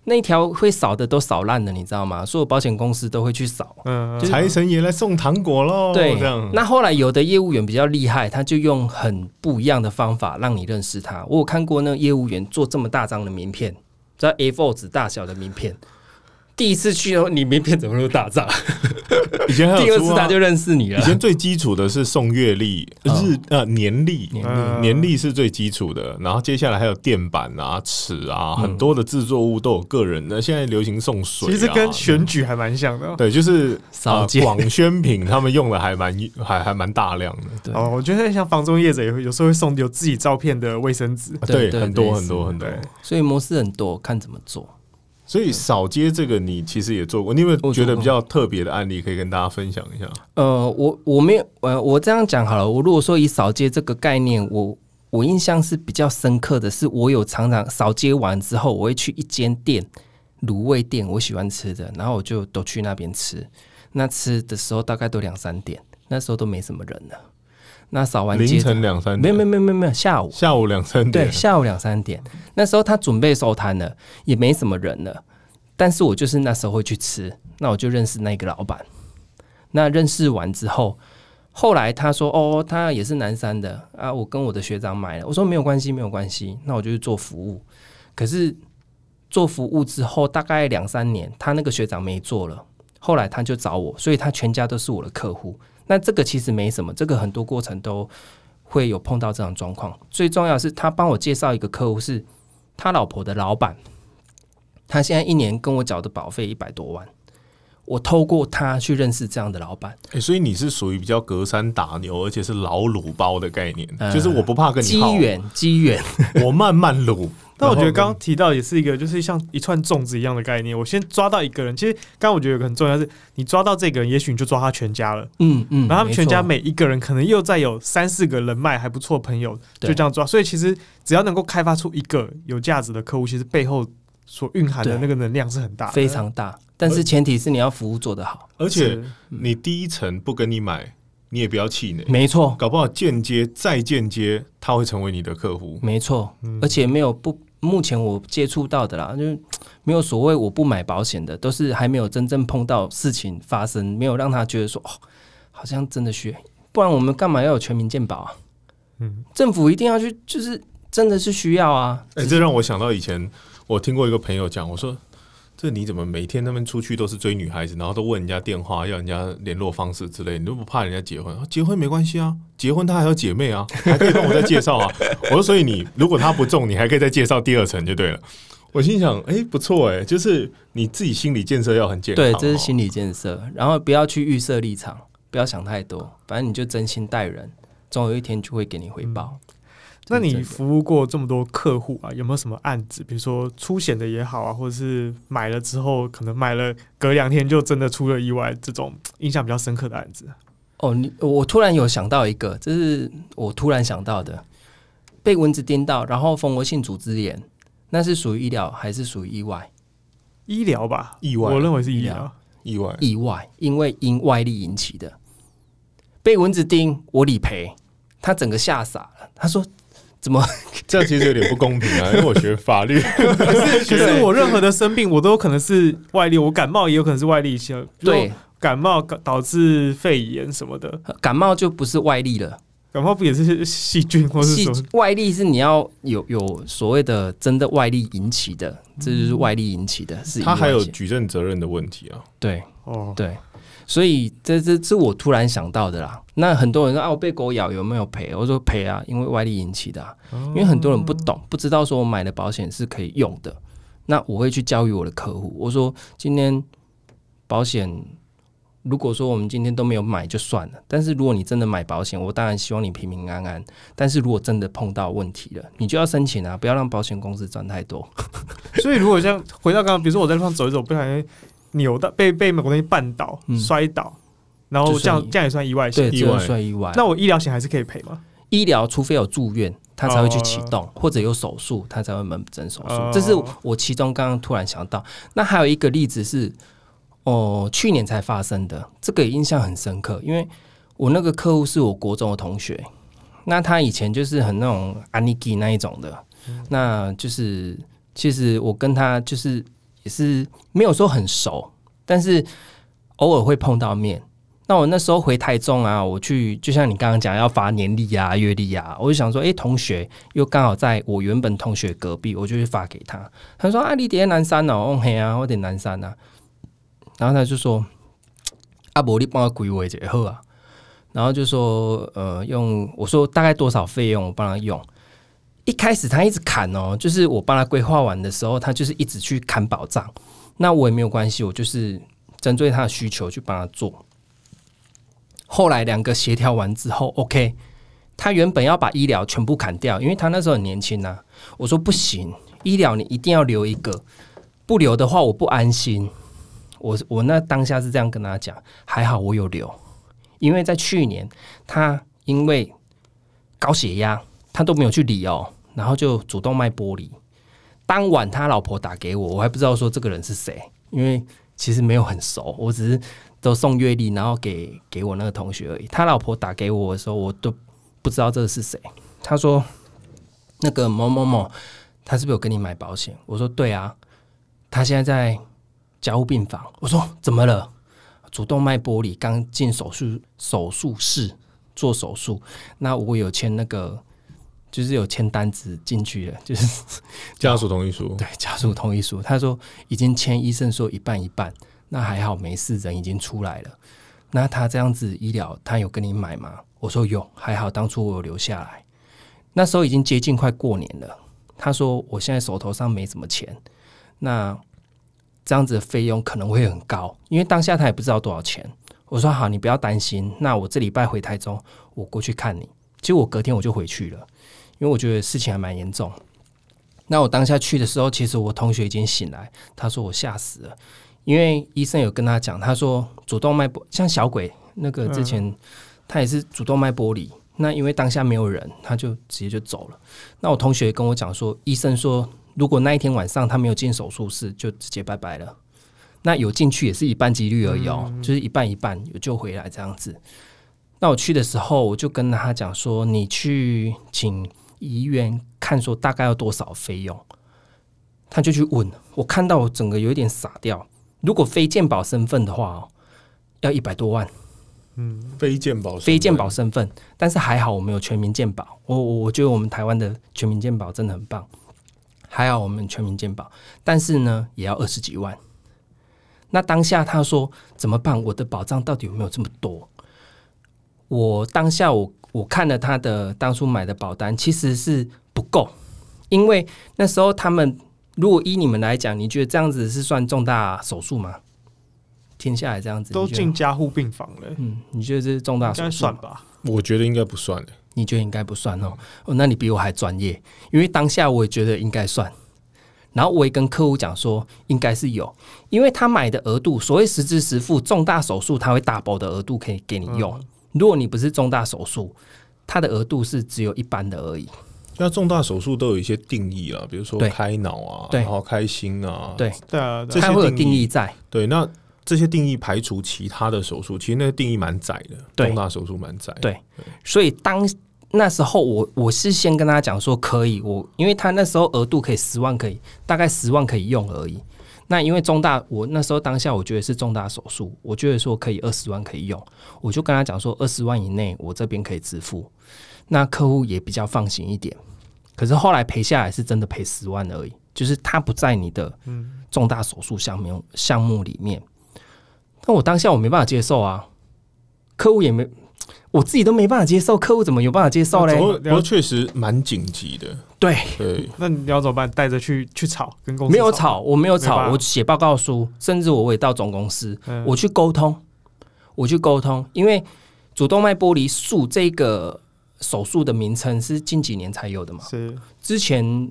那一条会扫的都扫烂了，你知道吗？所有保险公司都会去扫。嗯，就是财神爷来送糖果喽，对。那后来有的业务员比较厉害，他就用很不一样的方法让你认识他。我有看过那个业务员做这么大张的名片，知道 A4 纸大小的名片。第一次去哦，你名片怎么那么大张？以前还有第二次他就认识你了以。前最基础的是送月历、哦日呃年历，年历是最基础的，然后接下来还有垫板啊、尺啊，嗯很多的制作物都有个人的。现在流行送水、啊，其实跟选举还蛮像的。对，就是广宣品，他们用的还蛮 还还蛮大量的。对哦，我觉得像房中业者也会有时候会送有自己照片的卫生纸。对对很多很多很多。所以模式很多，看怎么做。所以扫街这个你其实也做过，你有没有觉得比较特别的案例可以跟大家分享一下？呃，我我没有，呃，我这样讲好了。我如果说以扫街这个概念，我我印象是比较深刻的是，我有常常扫街完之后，我会去一间店，卤味店，我喜欢吃的，然后我就都去那边吃。那吃的时候大概都两三点，那时候都没什么人了。那扫完凌晨两三点，没有没有没有没有没有下午下午两三点，对下午两三点，那时候他准备收摊了，也没什么人了，但是我就是那时候会去吃，那我就认识那个老板。那认识完之后，后来他说哦，他也是南山的啊，我跟我的学长买了，我说没有关系没有关系，那我就去做服务。可是做服务之后大概两三年，他那个学长没做了，后来他就找我，所以他全家都是我的客户。但这个其实没什么，这个很多过程都会有碰到这种状况。最重要是，他帮我介绍一个客户是他老婆的老板，他现在一年跟我缴的保费一百多万，我透过他去认识这样的老板，哎、所以你是属于比较隔山打牛，而且是老卤包的概念，呃就是我不怕跟你机耗，缘机缘，我慢慢卤。但我觉得刚刚提到也是一个，就是像一串粽子一样的概念。我先抓到一个人，其实刚刚我觉得有个很重要是，你抓到这个人，也许你就抓他全家了。嗯嗯，然后他们全家每一个人可能又再有三四个人脉还不错朋友，就这样抓。所以其实只要能够开发出一个有价值的客户，其实背后所蕴含的那个能量是很大的，非常大，但是前提是你要服务做得好，而且你第一层不跟你买，你也不要气馁，没错。搞不好间接再间接，他会成为你的客户。没错，嗯。而且没有不。目前我接触到的啦，就是没有所谓我不买保险的，都是还没有真正碰到事情发生，没有让他觉得说哦，好像真的需要，不然我们干嘛要有全民健保啊？嗯，政府一定要去，就是真的是需要啊。哎、这让我想到以前我听过一个朋友讲，我说。这你怎么每天他们出去都是追女孩子，然后都问人家电话，要人家联络方式之类，你都不怕人家结婚？啊结婚没关系啊，结婚他还有姐妹啊，还可以帮我再介绍啊。我说，所以你如果他不中，你还可以再介绍第二层就对了。我心想，哎、不错哎、就是你自己心理建设要很健康、对哦。，这是心理建设，然后不要去预设立场，不要想太多，反正你就真心待人，总有一天就会给你回报。那你服务过这么多客户啊，有没有什么案子？比如说出险的也好啊，或者是买了之后可能买了隔两天就真的出了意外，这种印象比较深刻的案子？哦，你我突然有想到一个，这是我突然想到的，被蚊子叮到，然后蜂窝性组织炎，那是属于医疗还是属于意外？医疗吧，意外我认为是医医疗。意外。意外，因为因外力引起的。被蚊子叮，我理赔，他整个吓傻了。他说：“怎么？这样其实有点不公平啊，因为我学法律，可是 我任何的生病，我都有可能是外力，我感冒也有可能是外力性，对。感冒导致肺炎什么的，感冒就不是外力了？感冒不也是细菌或是细什么？外力是你要有有所谓的真的外力引起的，这就是外力引起的，是意他还有举证责任的问题啊。对哦，对，所以这这这是我突然想到的啦。那很多人说啊，我被狗咬有没有赔？我说赔啊，因为外力引起的、啊。因为很多人不懂，不知道说我买的保险是可以用的。那我会去教育我的客户，我说今天保险，如果说我们今天都没有买就算了，但是如果你真的买保险，我当然希望你平平安安。但是如果真的碰到问题了，你就要申请啊，不要让保险公司赚太多。所以如果像回到刚刚，比如说我在路上走一走，不小心扭到被被某个东西绊倒、嗯摔倒，然后这样这样也算意外险对，。这个意外算意外。那我医疗险还是可以赔吗？医疗除非有住院，他才会去启动，或者有手术，他才会门诊手术。哦这是我其中刚刚突然想到。那还有一个例子是，哦，去年才发生的，这个也印象很深刻，因为我那个客户是我国中的同学，那他以前就是很那种安妮基那一种的，那就是其实我跟他就是也是没有说很熟，但是偶尔会碰到面。那我那时候回台中啊，我去就像你刚刚讲要发年历啊、月历啊，我就想说，诶，同学又刚好在我原本同学隔壁，我就去发给他。他说啊，你点南山哦，嘿啊，我点南山啊。然后他就说，啊，无你帮我规划一下好啊。然后就说，呃，用我说大概多少费用，我帮他用。一开始他一直砍哦，就是我帮他规划完的时候，他就是一直去砍保障。那我也没有关系，我就是针对他的需求去帮他做。后来两个协调完之后，OK，他原本要把医疗全部砍掉，因为他那时候很年轻啊。我说不行，医疗你一定要留一个，不留的话我不安心。我我那当下是这样跟他讲，还好我有留，因为在去年他因为高血压，他都没有去理哦，然后就主动卖玻璃。当晚他老婆打给我，我还不知道说这个人是谁，因为其实没有很熟，我只是都送月历，然后给给我那个同学而已。他老婆打给我的时候，我都不知道这个是谁。他说那个某某某，他是不是有跟你买保险？我说对啊，他现在在加护病房。我说怎么了？主动脉剥离，刚进手术手术室做手术。那我有签那个，就是有签单子进去了，就是 家属同意书。对家属同意书。他说已经签，医生说一半一半，那还好没事，人已经出来了。那他这样子医疗，他有跟你买吗？我说有，还好当初我有留下来。那时候已经接近快过年了，他说我现在手头上没什么钱，那。这样子的费用可能会很高，因为当下他也不知道多少钱。我说好，你不要担心。那我这礼拜回台中，我过去看你。结果我隔天我就回去了，因为我觉得事情还蛮严重。那我当下去的时候，其实我同学已经醒来，他说我吓死了，因为医生有跟他讲，他说主动脉剥像小鬼那个之前他也是主动脉剥离，那因为当下没有人，他就直接就走了。那我同学跟我讲说，医生说。如果那一天晚上他没有进手术室，就直接拜拜了。那有进去也是一半几率而已哦，就是一半一半有救回来这样子。那我去的时候，我就跟他讲说：“你去请医院看，说大概要多少费用。”他就去问，我看到我整个有点傻掉。如果非健保身份的话哦，要一百多万。嗯，非健保非健保身份，但是还好我们有全民健保。我我我觉得我们台湾的全民健保真的很棒。还好我们全民健保，但是呢，也要二十几万。那当下他说怎么办？我的保障到底有没有这么多？我当下我我看了他的当初买的保单，其实是不够，因为那时候他们如果依你们来讲，你觉得这样子是算重大手术吗？听下来这样子都进加护病房了，嗯，你觉得这是重大手术算吧？我觉得应该不算你觉得应该不算哦？哦，那你比我还专业，因为当下我也觉得应该算。然后我也跟客户讲说，应该是有，因为他买的额度，所谓实支实付，重大手术他会打包的额度可以给你用。如果你不是重大手术，它的额度是只有一般的而已。那重大手术都有一些定义啊，比如说开脑啊，然后开心啊，对对啊，这些会有定义在。对，那这些定义排除其他的手术，其实那个定义蛮窄的，重大手术蛮窄。对，所以当。那时候我我是先跟他讲说可以，我因为他那时候额度可以十万，可以大概十万可以用而已。那因为重大，我那时候当下我觉得是重大手术，我觉得说可以二十万可以用，我就跟他讲说二十万以内我这边可以支付，那客户也比较放心一点。可是后来赔下来是真的赔十万而已，就是他不在你的重大手术项目项目里面。那我当下我没办法接受啊，客户也没。我自己都没办法接受，客户怎么有办法接受嘞？不过确实蛮紧急的。对对，那你要怎么办？带着去去吵，跟公司没有吵，我没有吵，我写报告书，甚至我也到总公司，我去沟通，我去沟通，因为主动脉剥离术这个手术的名称是近几年才有的嘛？是之前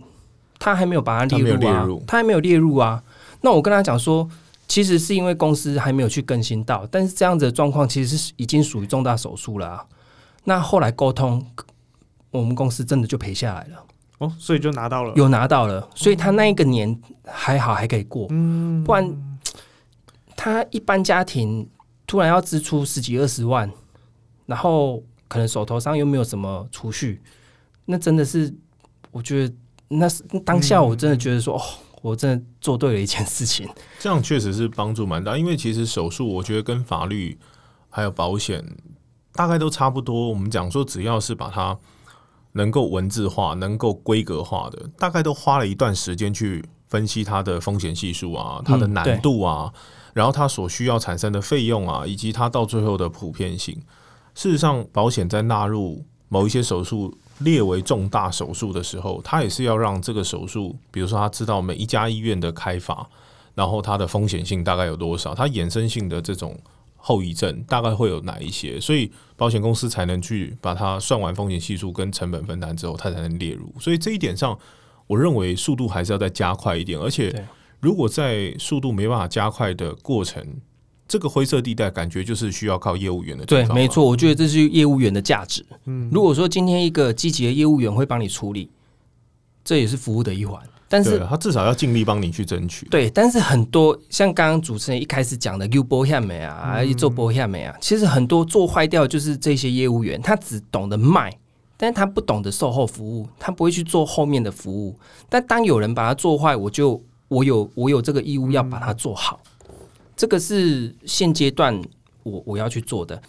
他还没有把它列入啊，他还没有列入啊。那我跟他讲说。其实是因为公司还没有去更新到，但是这样子的状况其实是已经属于重大手术了啊。那后来沟通，我们公司真的就赔下来了。哦，所以就拿到了，有拿到了，所以他那一个年还好还可以过，嗯，不然他一般家庭突然要支出十几二十万，然后可能手头上又没有什么储蓄，那真的是我觉得那是当下我真的觉得说哦。我真的做对了一件事情，这样确实是帮助蛮大。因为其实手术，我觉得跟法律还有保险大概都差不多。我们讲说，只要是把它能够文字化、能够规格化的，大概都花了一段时间去分析它的风险系数啊、它的难度啊，然后它所需要产生的费用啊，以及它到最后的普遍性。事实上，保险在纳入某一些手术。列为重大手术的时候，他也是要让这个手术，比如说他知道每一家医院的开法，然后它的风险性大概有多少，它衍生性的这种后遗症大概会有哪一些，所以保险公司才能去把它算完风险系数跟成本分担之后，它才能列入。所以这一点上，我认为速度还是要再加快一点，而且如果在速度没办法加快的过程。这个灰色地带感觉就是需要靠业务员的。对，没错，我觉得这是业务员的价值。嗯，如果说今天一个积极的业务员会帮你处理，这也是服务的一环。但是他至少要尽力帮你去争取。对，但是很多像刚刚主持人一开始讲的 U 波下美啊，做波下美啊，其实很多做坏掉就是这些业务员，他只懂得卖，但是他不懂得售后服务，他不会去做后面的服务。但当有人把它做坏，我就我有我有这个义务要把它做好。这个是现阶段我我要去做的。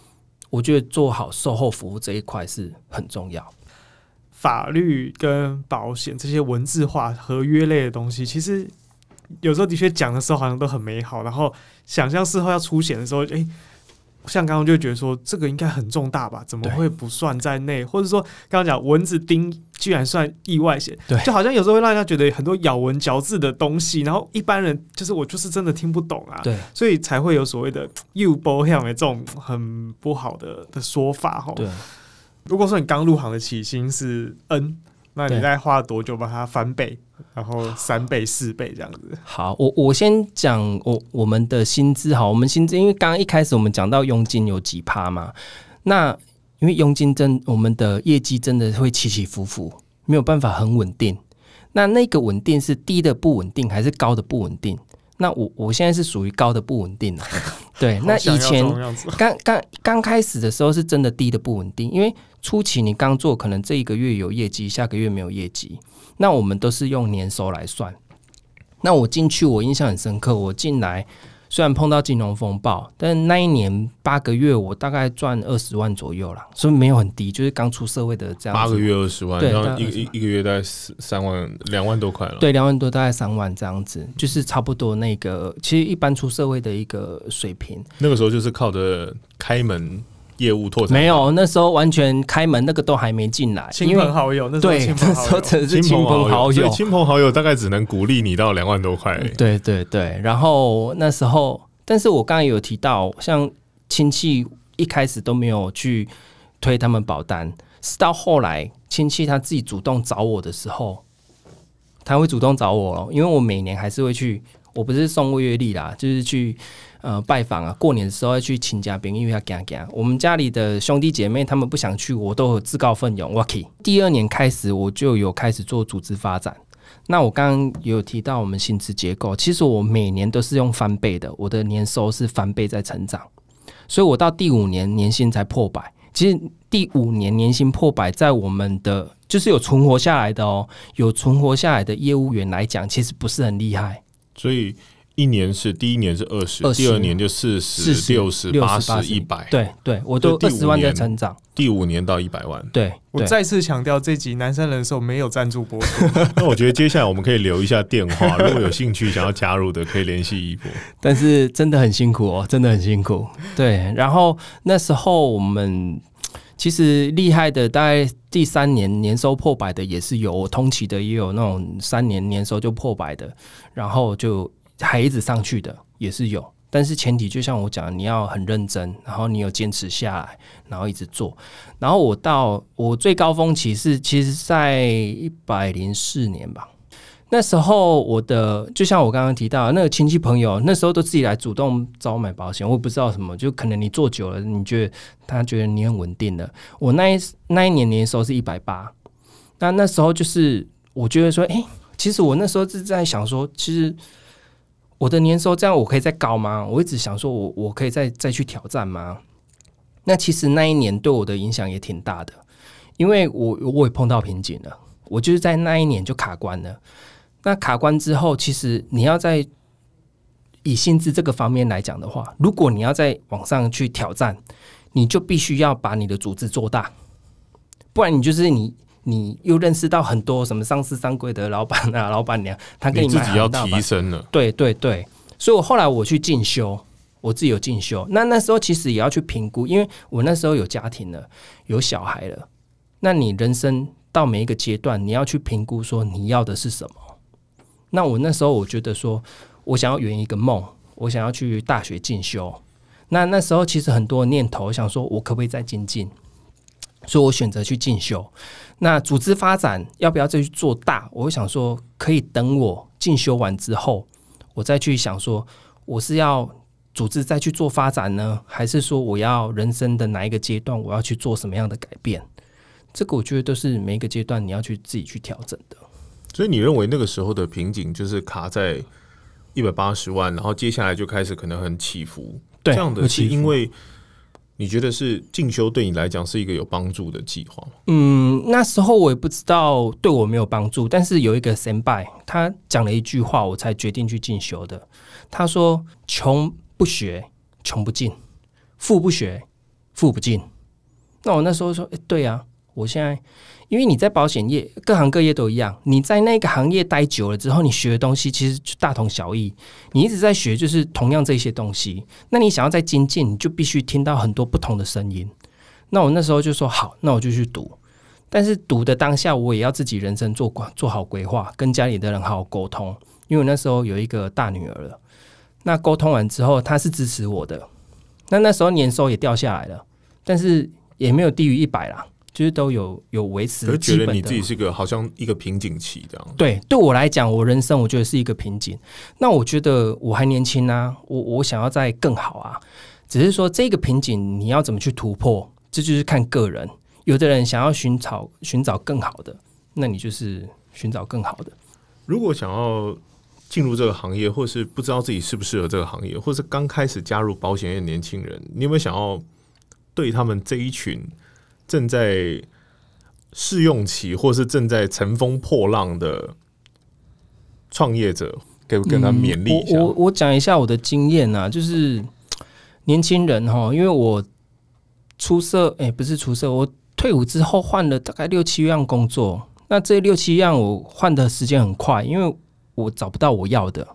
我觉得做好售后服务这一块是很重要。法律跟保险这些文字化合约类的东西，其实有时候的确讲的时候好像都很美好，然后想象事后要出险的时候，诶，像刚刚就觉得说这个应该很重大吧？怎么对会不算在内？或者说刚刚讲蚊子叮居然算意外险，对就好像有时候会让人家觉得很多咬文嚼字的东西，然后一般人就是我就是真的听不懂啊，对所以才会有所谓的 “you b o 的这种很不好的的说法哈。对，如果说你刚入行的起薪是 N，那你对再花多久把它翻倍，然后三倍、四倍这样子？好，我我先讲我我们的薪资好，我们薪资因为刚刚一开始我们讲到佣金有几趴嘛，那因为佣金真我们的业绩真的会起起伏伏，没有办法很稳定。那那个稳定是低的不稳定还是高的不稳定？那我我现在是属于高的不稳定啊。对，那以前刚刚刚开始的时候是真的低的不稳定，因为初期你刚做，可能这一个月有业绩，下个月没有业绩。那我们都是用年收来算。那我进去，我印象很深刻。我进来虽然碰到金融风暴，但那一年八个月我大概赚二十万左右啦，所以没有很低，就是刚出社会的这样。八个月二十万，对然后大概20一个一一个月大概三三万两万多块了。对，两万多，大概三万这样子，就是差不多那个，其实一般出社会的一个水平。那个时候就是靠着开门业务拓展，没有，那时候完全开门那个都还没进来，亲朋好友，那时候对亲朋那时候好友，真的是亲朋好友亲朋好友大概只能鼓励你到两万多块。对对对，然后那时候，但是我刚刚有提到，像亲戚一开始都没有去推他们保单，是到后来亲戚他自己主动找我的时候，他会主动找我了，因为我每年还是会去，我不是送过月历啦，就是去呃拜访啊，过年的时候要去亲家宾，因为要给给我们家里的兄弟姐妹他们不想去，我都有自告奋勇，我可以。第二年开始，我就有开始做组织发展。那我刚刚有提到我们薪资结构，其实我每年都是用翻倍的，我的年收是翻倍在成长，所以我到第五年年薪才破百。其实第五年年薪破百，在我们的就是有存活下来的哦，有存活下来的业务员来讲，其实不是很厉害。所以一年是第一年是二十，第二年就四十、40六十、八十、一百，对对，我都二十万在成长。第五年到一百万。对，我再次强调，这集男生人寿没有赞助播出，那我觉得接下来我们可以留一下电话，如果有兴趣想要加入的，可以联系一波。但是真的很辛苦哦，真的很辛苦。对，然后那时候我们其实厉害的，大概第三年年收破百的也是有，我同期的也有那种三年年收就破百的，然后就还一直上去的也是有。但是前提就像我讲，你要很认真，然后你有坚持下来，然后一直做。然后我到我最高峰期是，其实在一百零四年吧，那时候我的就像我刚刚提到那个亲戚朋友，那时候都自己来主动找我买保险，我也不知道什么，就可能你做久了，你觉得他觉得你很稳定的。我那一那一年年收是一百八，那那时候就是我觉得说，诶，其实我那时候是在想说，其实我的年收这样我可以再高吗？我一直想说我我可以再再去挑战吗？那其实那一年对我的影响也挺大的，因为我我也碰到瓶颈了，我就是在那一年就卡关了。那卡关之后，其实你要在以薪资这个方面来讲的话，如果你要在往上去挑战，你就必须要把你的组织做大，不然你就是你你又认识到很多什么上市上柜的老板啊、老板娘，他跟买你自己要提升了，对对对，所以我后来我去进修，我自己有进修。那那时候其实也要去评估，因为我那时候有家庭了，有小孩了。那你人生到每一个阶段，你要去评估说你要的是什么。那我那时候我觉得说，我想要圆一个梦，我想要去大学进修。那那时候其实很多念头，我想说我可不可以再精进？所以我选择去进修。那组织发展要不要再去做大？我会想说，可以等我进修完之后，我再去想说，我是要组织再去做发展呢，还是说我要人生的哪一个阶段我要去做什么样的改变？这个我觉得都是每一个阶段你要去自己去调整的。所以你认为那个时候的瓶颈就是卡在一百八十万，然后接下来就开始可能很起伏。对这样的是因为你觉得是进修对你来讲是一个有帮助的计划吗？嗯，那时候我也不知道对我没有帮助，但是有一个先拜他讲了一句话，我才决定去进修的。他说：“穷不学，穷不进；富不学，富不进。”那我那时候说：“诶，对啊，我现在因为你在保险业，各行各业都一样，你在那个行业待久了之后，你学的东西其实就大同小异。你一直在学，就是同样这些东西。那你想要再精进，你就必须听到很多不同的声音。那我那时候就说好，那我就去读。但是读的当下，我也要自己人生做规做好规划，跟家里的人好好沟通。因为我那时候有一个大女儿了，那沟通完之后，她是支持我的。那那时候年收也掉下来了，但是也没有低于一百啦，就是都有有维持可是基本的。觉得你自己是个好像一个瓶颈期这样。对，对我来讲，我人生我觉得是一个瓶颈。那我觉得我还年轻啊，我我想要再更好啊。只是说这个瓶颈你要怎么去突破，这就是看个人。有的人想要寻找寻找更好的，那你就是寻找更好的。如果想要进入这个行业，或是不知道自己适不适合这个行业，或是刚开始加入保险业的年轻人，你有没有想要对他们这一群正在试用期，或是正在乘风破浪的创业者，给跟他勉励一下？嗯我我我讲一下我的经验啊，就是年轻人哈，因为我出社，哎、不是出社，我退伍之后换了大概六七样工作。那这六七样我换的时间很快，因为我找不到我要的。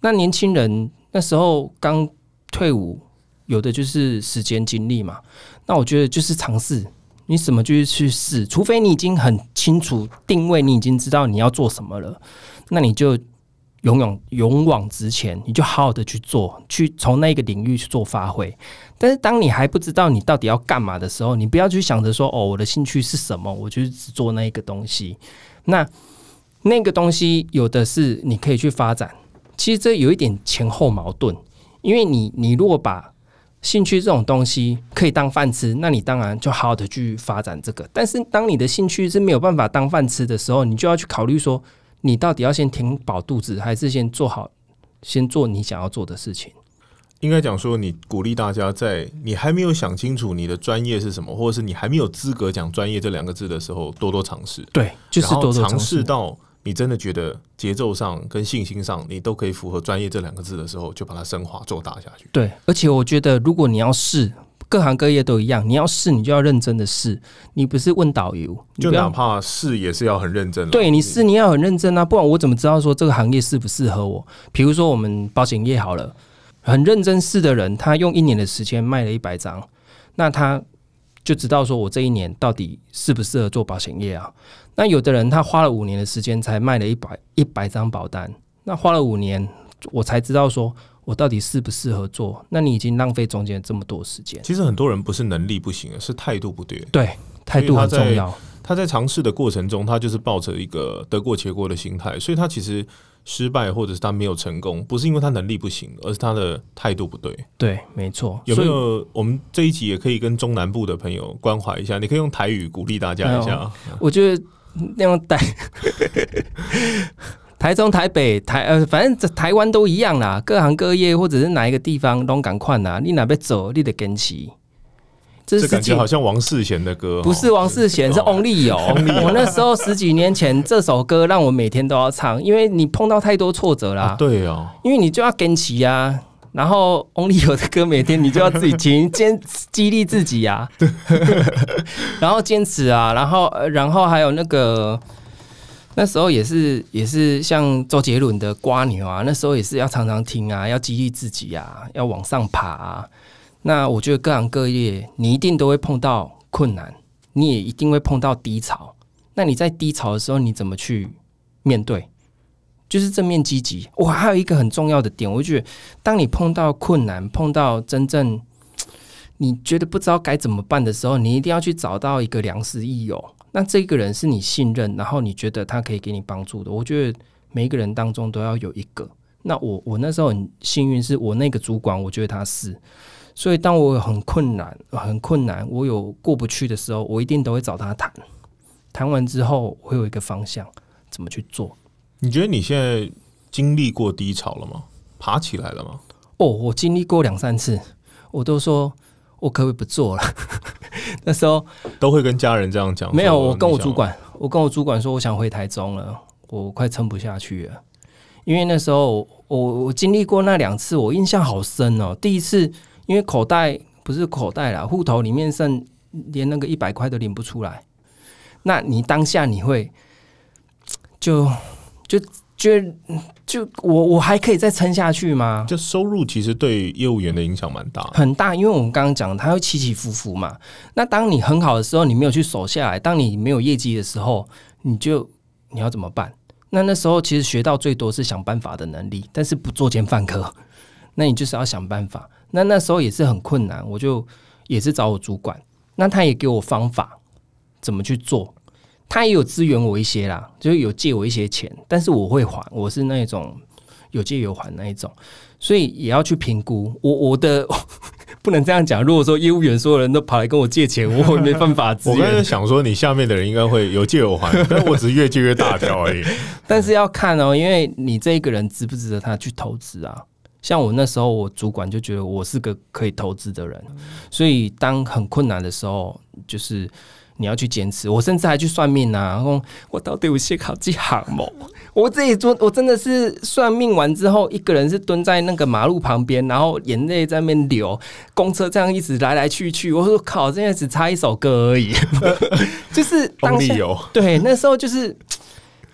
那年轻人那时候刚退伍，有的就是时间精力嘛。那我觉得就是尝试，你什么就是去试，除非你已经很清楚定位，你已经知道你要做什么了，那你就勇勇勇往直前，你就好好的去做，去从那个领域去做发挥。但是当你还不知道你到底要干嘛的时候，你不要去想着说哦，我的兴趣是什么，我就是只做那一个东西。那那个东西有的是你可以去发展，其实这有一点前后矛盾，因为你你如果把兴趣这种东西可以当饭吃，那你当然就好好的去发展这个。但是当你的兴趣是没有办法当饭吃的时候，你就要去考虑说，你到底要先填饱肚子，还是先做好，先做你想要做的事情。应该讲说，你鼓励大家在你还没有想清楚你的专业是什么，或者是你还没有资格讲专业这两个字的时候，多多尝试，对，就是多多尝试试。到你真的觉得节奏上跟信心上你都可以符合专业这两个字的时候，就把它升华做大下去。对，而且我觉得，如果你要试，各行各业都一样，你要试，你就要认真的试，你不是问导游，就哪怕试也是要很认真的。对你试，你要很认真啊，不然我怎么知道说这个行业适不适合我？比如说我们保险业好了，很认真试的人，他用一年的时间卖了一百张，那他就知道说我这一年到底适不适合做保险业啊？那有的人他花了五年的时间才卖了一百一百张保单，那花了五年，我才知道说我到底适不适合做？那你已经浪费中间这么多时间，其实很多人不是能力不行，是态度不对。对，态度很重要。他在尝试的过程中，他就是抱着一个得过且过的心态，所以他其实失败或者是他没有成功，不是因为他能力不行，而是他的态度不对。对，没错。有没有？我们这一集也可以跟中南部的朋友关怀一下，你可以用台语鼓励大家一下。我觉得那种台 台中、台北、台呃，反正这台湾都一样啦，各行各业或者是哪一个地方都赶快啦，你哪边走，你得跟齐。这感觉好像王世贤的歌，不是王世贤，是 Only 有。我那时候十几年前，这首歌让我每天都要唱，因为你碰到太多挫折啦。啊，对哦，因为你就要跟齐呀。然后 Only 有的歌每天你就要自己听，坚激励自己呀、然后坚持啊，然后呃然后还有那个那时候也是也是像周杰伦的《瓜牛》啊，那时候也是要常常听啊，要激励自己啊，要往上爬啊。那我觉得各行各业你一定都会碰到困难，你也一定会碰到低潮。那你在低潮的时候，你怎么去面对？就是正面积极。我还有一个很重要的点，我觉得当你碰到困难、碰到真正你觉得不知道该怎么办的时候，你一定要去找到一个良师益友。那这个人是你信任，然后你觉得他可以给你帮助的。我觉得每一个人当中都要有一个。那我我那时候很幸运，是我那个主管，我觉得他是。所以当我有很困难、很困难，我有过不去的时候，我一定都会找他谈。谈完之后，我有一个方向，怎么去做。你觉得你现在经历过低潮了吗？爬起来了吗？哦，我经历过两三次，我都说我可不可以不做了？那时候都会跟家人这样讲。没有，我跟我主管，我跟我主管说，我想回台中了，我快撑不下去了。因为那时候我我经历过那两次，我印象好深哦。第一次，因为口袋不是口袋啦，户头里面剩连那个一百块都领不出来，那你当下你会就就就就我我还可以再撑下去吗？就收入其实对业务员的影响蛮大。很大，因为我们刚刚讲，它会起起伏伏嘛。那当你很好的时候，你没有去守下来；当你没有业绩的时候，你就你要怎么办？那那时候其实学到最多是想办法的能力，但是不作奸犯科，那你就是要想办法。那那时候也是很困难，我就也是找我主管，那他也给我方法怎么去做，他也有支援我一些啦，就是有借我一些钱，但是我会还，我是那种有借有还那一种，所以也要去评估我我的不能这样讲。如果说业务员所有人都跑来跟我借钱，我会没办法支我刚才援。想说，你下面的人应该会有借有还，但我只是越借越大条而已。但是要看哦，因为你这一个人值不值得他去投资啊？像我那时候，我主管就觉得我是个可以投资的人，所以当很困难的时候，就是你要去坚持。我甚至还去算命啊，然后我到底有些考几行吗？我自己做，我真的是算命完之后，一个人是蹲在那个马路旁边，然后眼泪在那边流，公车这样一直来来去去。我说靠，现在只差一首歌而已，就是当下对，那时候就是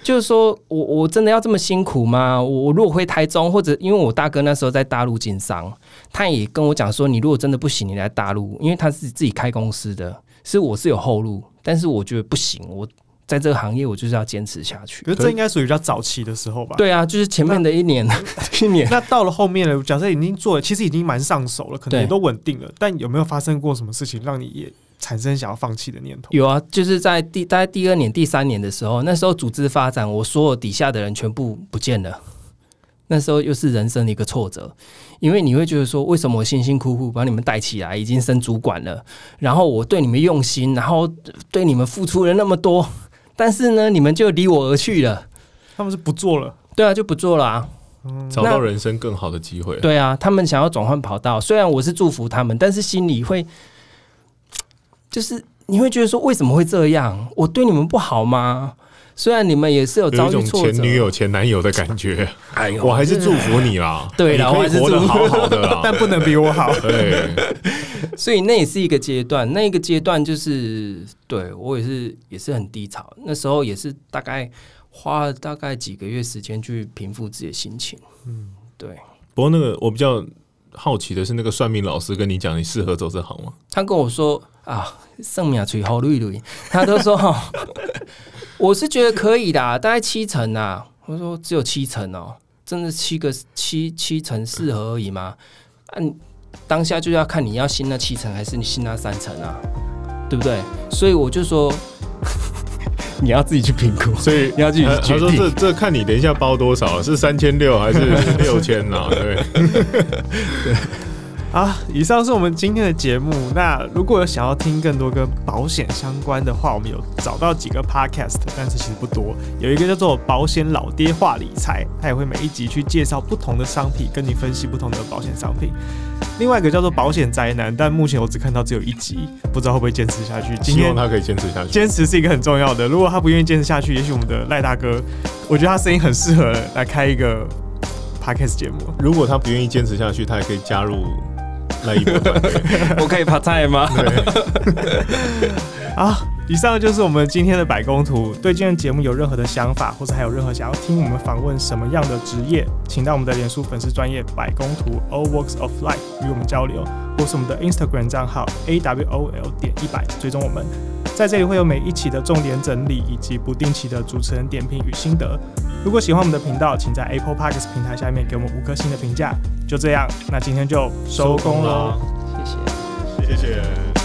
就是说我我真的要这么辛苦吗？我我如果回台中，或者因为我大哥那时候在大陆经商，他也跟我讲说，你如果真的不行，你来大陆，因为他是自己开公司的，是我是有后路，但是我觉得不行，我在这个行业我就是要坚持下去。可是这应该属于比较早期的时候吧？。对啊，就是前面的一年，一年 那到了后面了，假设已经做了，其实已经蛮上手了，可能也都稳定了，但有没有发生过什么事情让你也产生想要放弃的念头？有啊，就是在第大概第二年、第三年的时候，那时候组织发展，我所有底下的人全部不见了。那时候又是人生的一个挫折，因为你会觉得说，为什么我辛辛苦苦把你们带起来，已经升主管了，然后我对你们用心，然后对你们付出了那么多，但是呢，你们就离我而去了。他们是不做了，对啊，就不做了啊。找到人生更好的机会。对啊，他们想要转换跑道，虽然我是祝福他们，但是心里会，就是你会觉得说，为什么会这样？我对你们不好吗？虽然你们也是有遭遇挫折，前女友、前男友的感觉，哎呦我还是祝福你啦。对啦我还是祝福好好的啦。但不能比我好。对，所以那也是一个阶段，那一个阶段就是对我也是也是很低潮，那时候也是大概花了大概几个月时间去平复自己的心情。嗯，对不过那个我比较好奇的是，那个算命老师跟你讲你适合走这行吗？他跟我说啊，圣命吹好绿绿，他都说哈，我是觉得可以的，大概七成啊。我说只有七成哦，真的七个七七成适合而已吗？啊，当下就要看你要信那七成还是你信那三成啊，对不对？所以我就说，你要自己去评估，所以你要自己他他说去决定。这这看你等一下包多少，是三千六还是六千呢？对，啊，以上是我们今天的节目。那如果有想要听更多跟保险相关的话，我们有找到几个 podcast，但是其实不多。有一个叫做“保险老爹话理财”，他也会每一集去介绍不同的商品，跟你分析不同的保险商品。另外一个叫做“保险宅男”，但目前我只看到只有一集，不知道会不会坚持下去。今天希望他可以坚持下去。坚持是一个很重要的，如果他不愿意坚持下去，也许我们的赖大哥，我觉得他声音很适合来开一个 podcast 节目。如果他不愿意坚持下去，他也可以加入那一波团队。我可以拍菜吗？啊，以上就是我们今天的百工图。对今天节目有任何的想法，或者还有任何想要听我们访问什么样的职业，请到我们的脸书粉丝专业百工图 All Works of Life 与我们交流，或是我们的 Instagram 账号 A W O L 点一百追踪我们。在这里会有每一期的重点整理，以及不定期的主持人点评与心得。如果喜欢我们的频道，请在 Apple Podcast 平台下面给我们五颗星的评价。就这样，那今天就收工喽。谢谢。谢谢。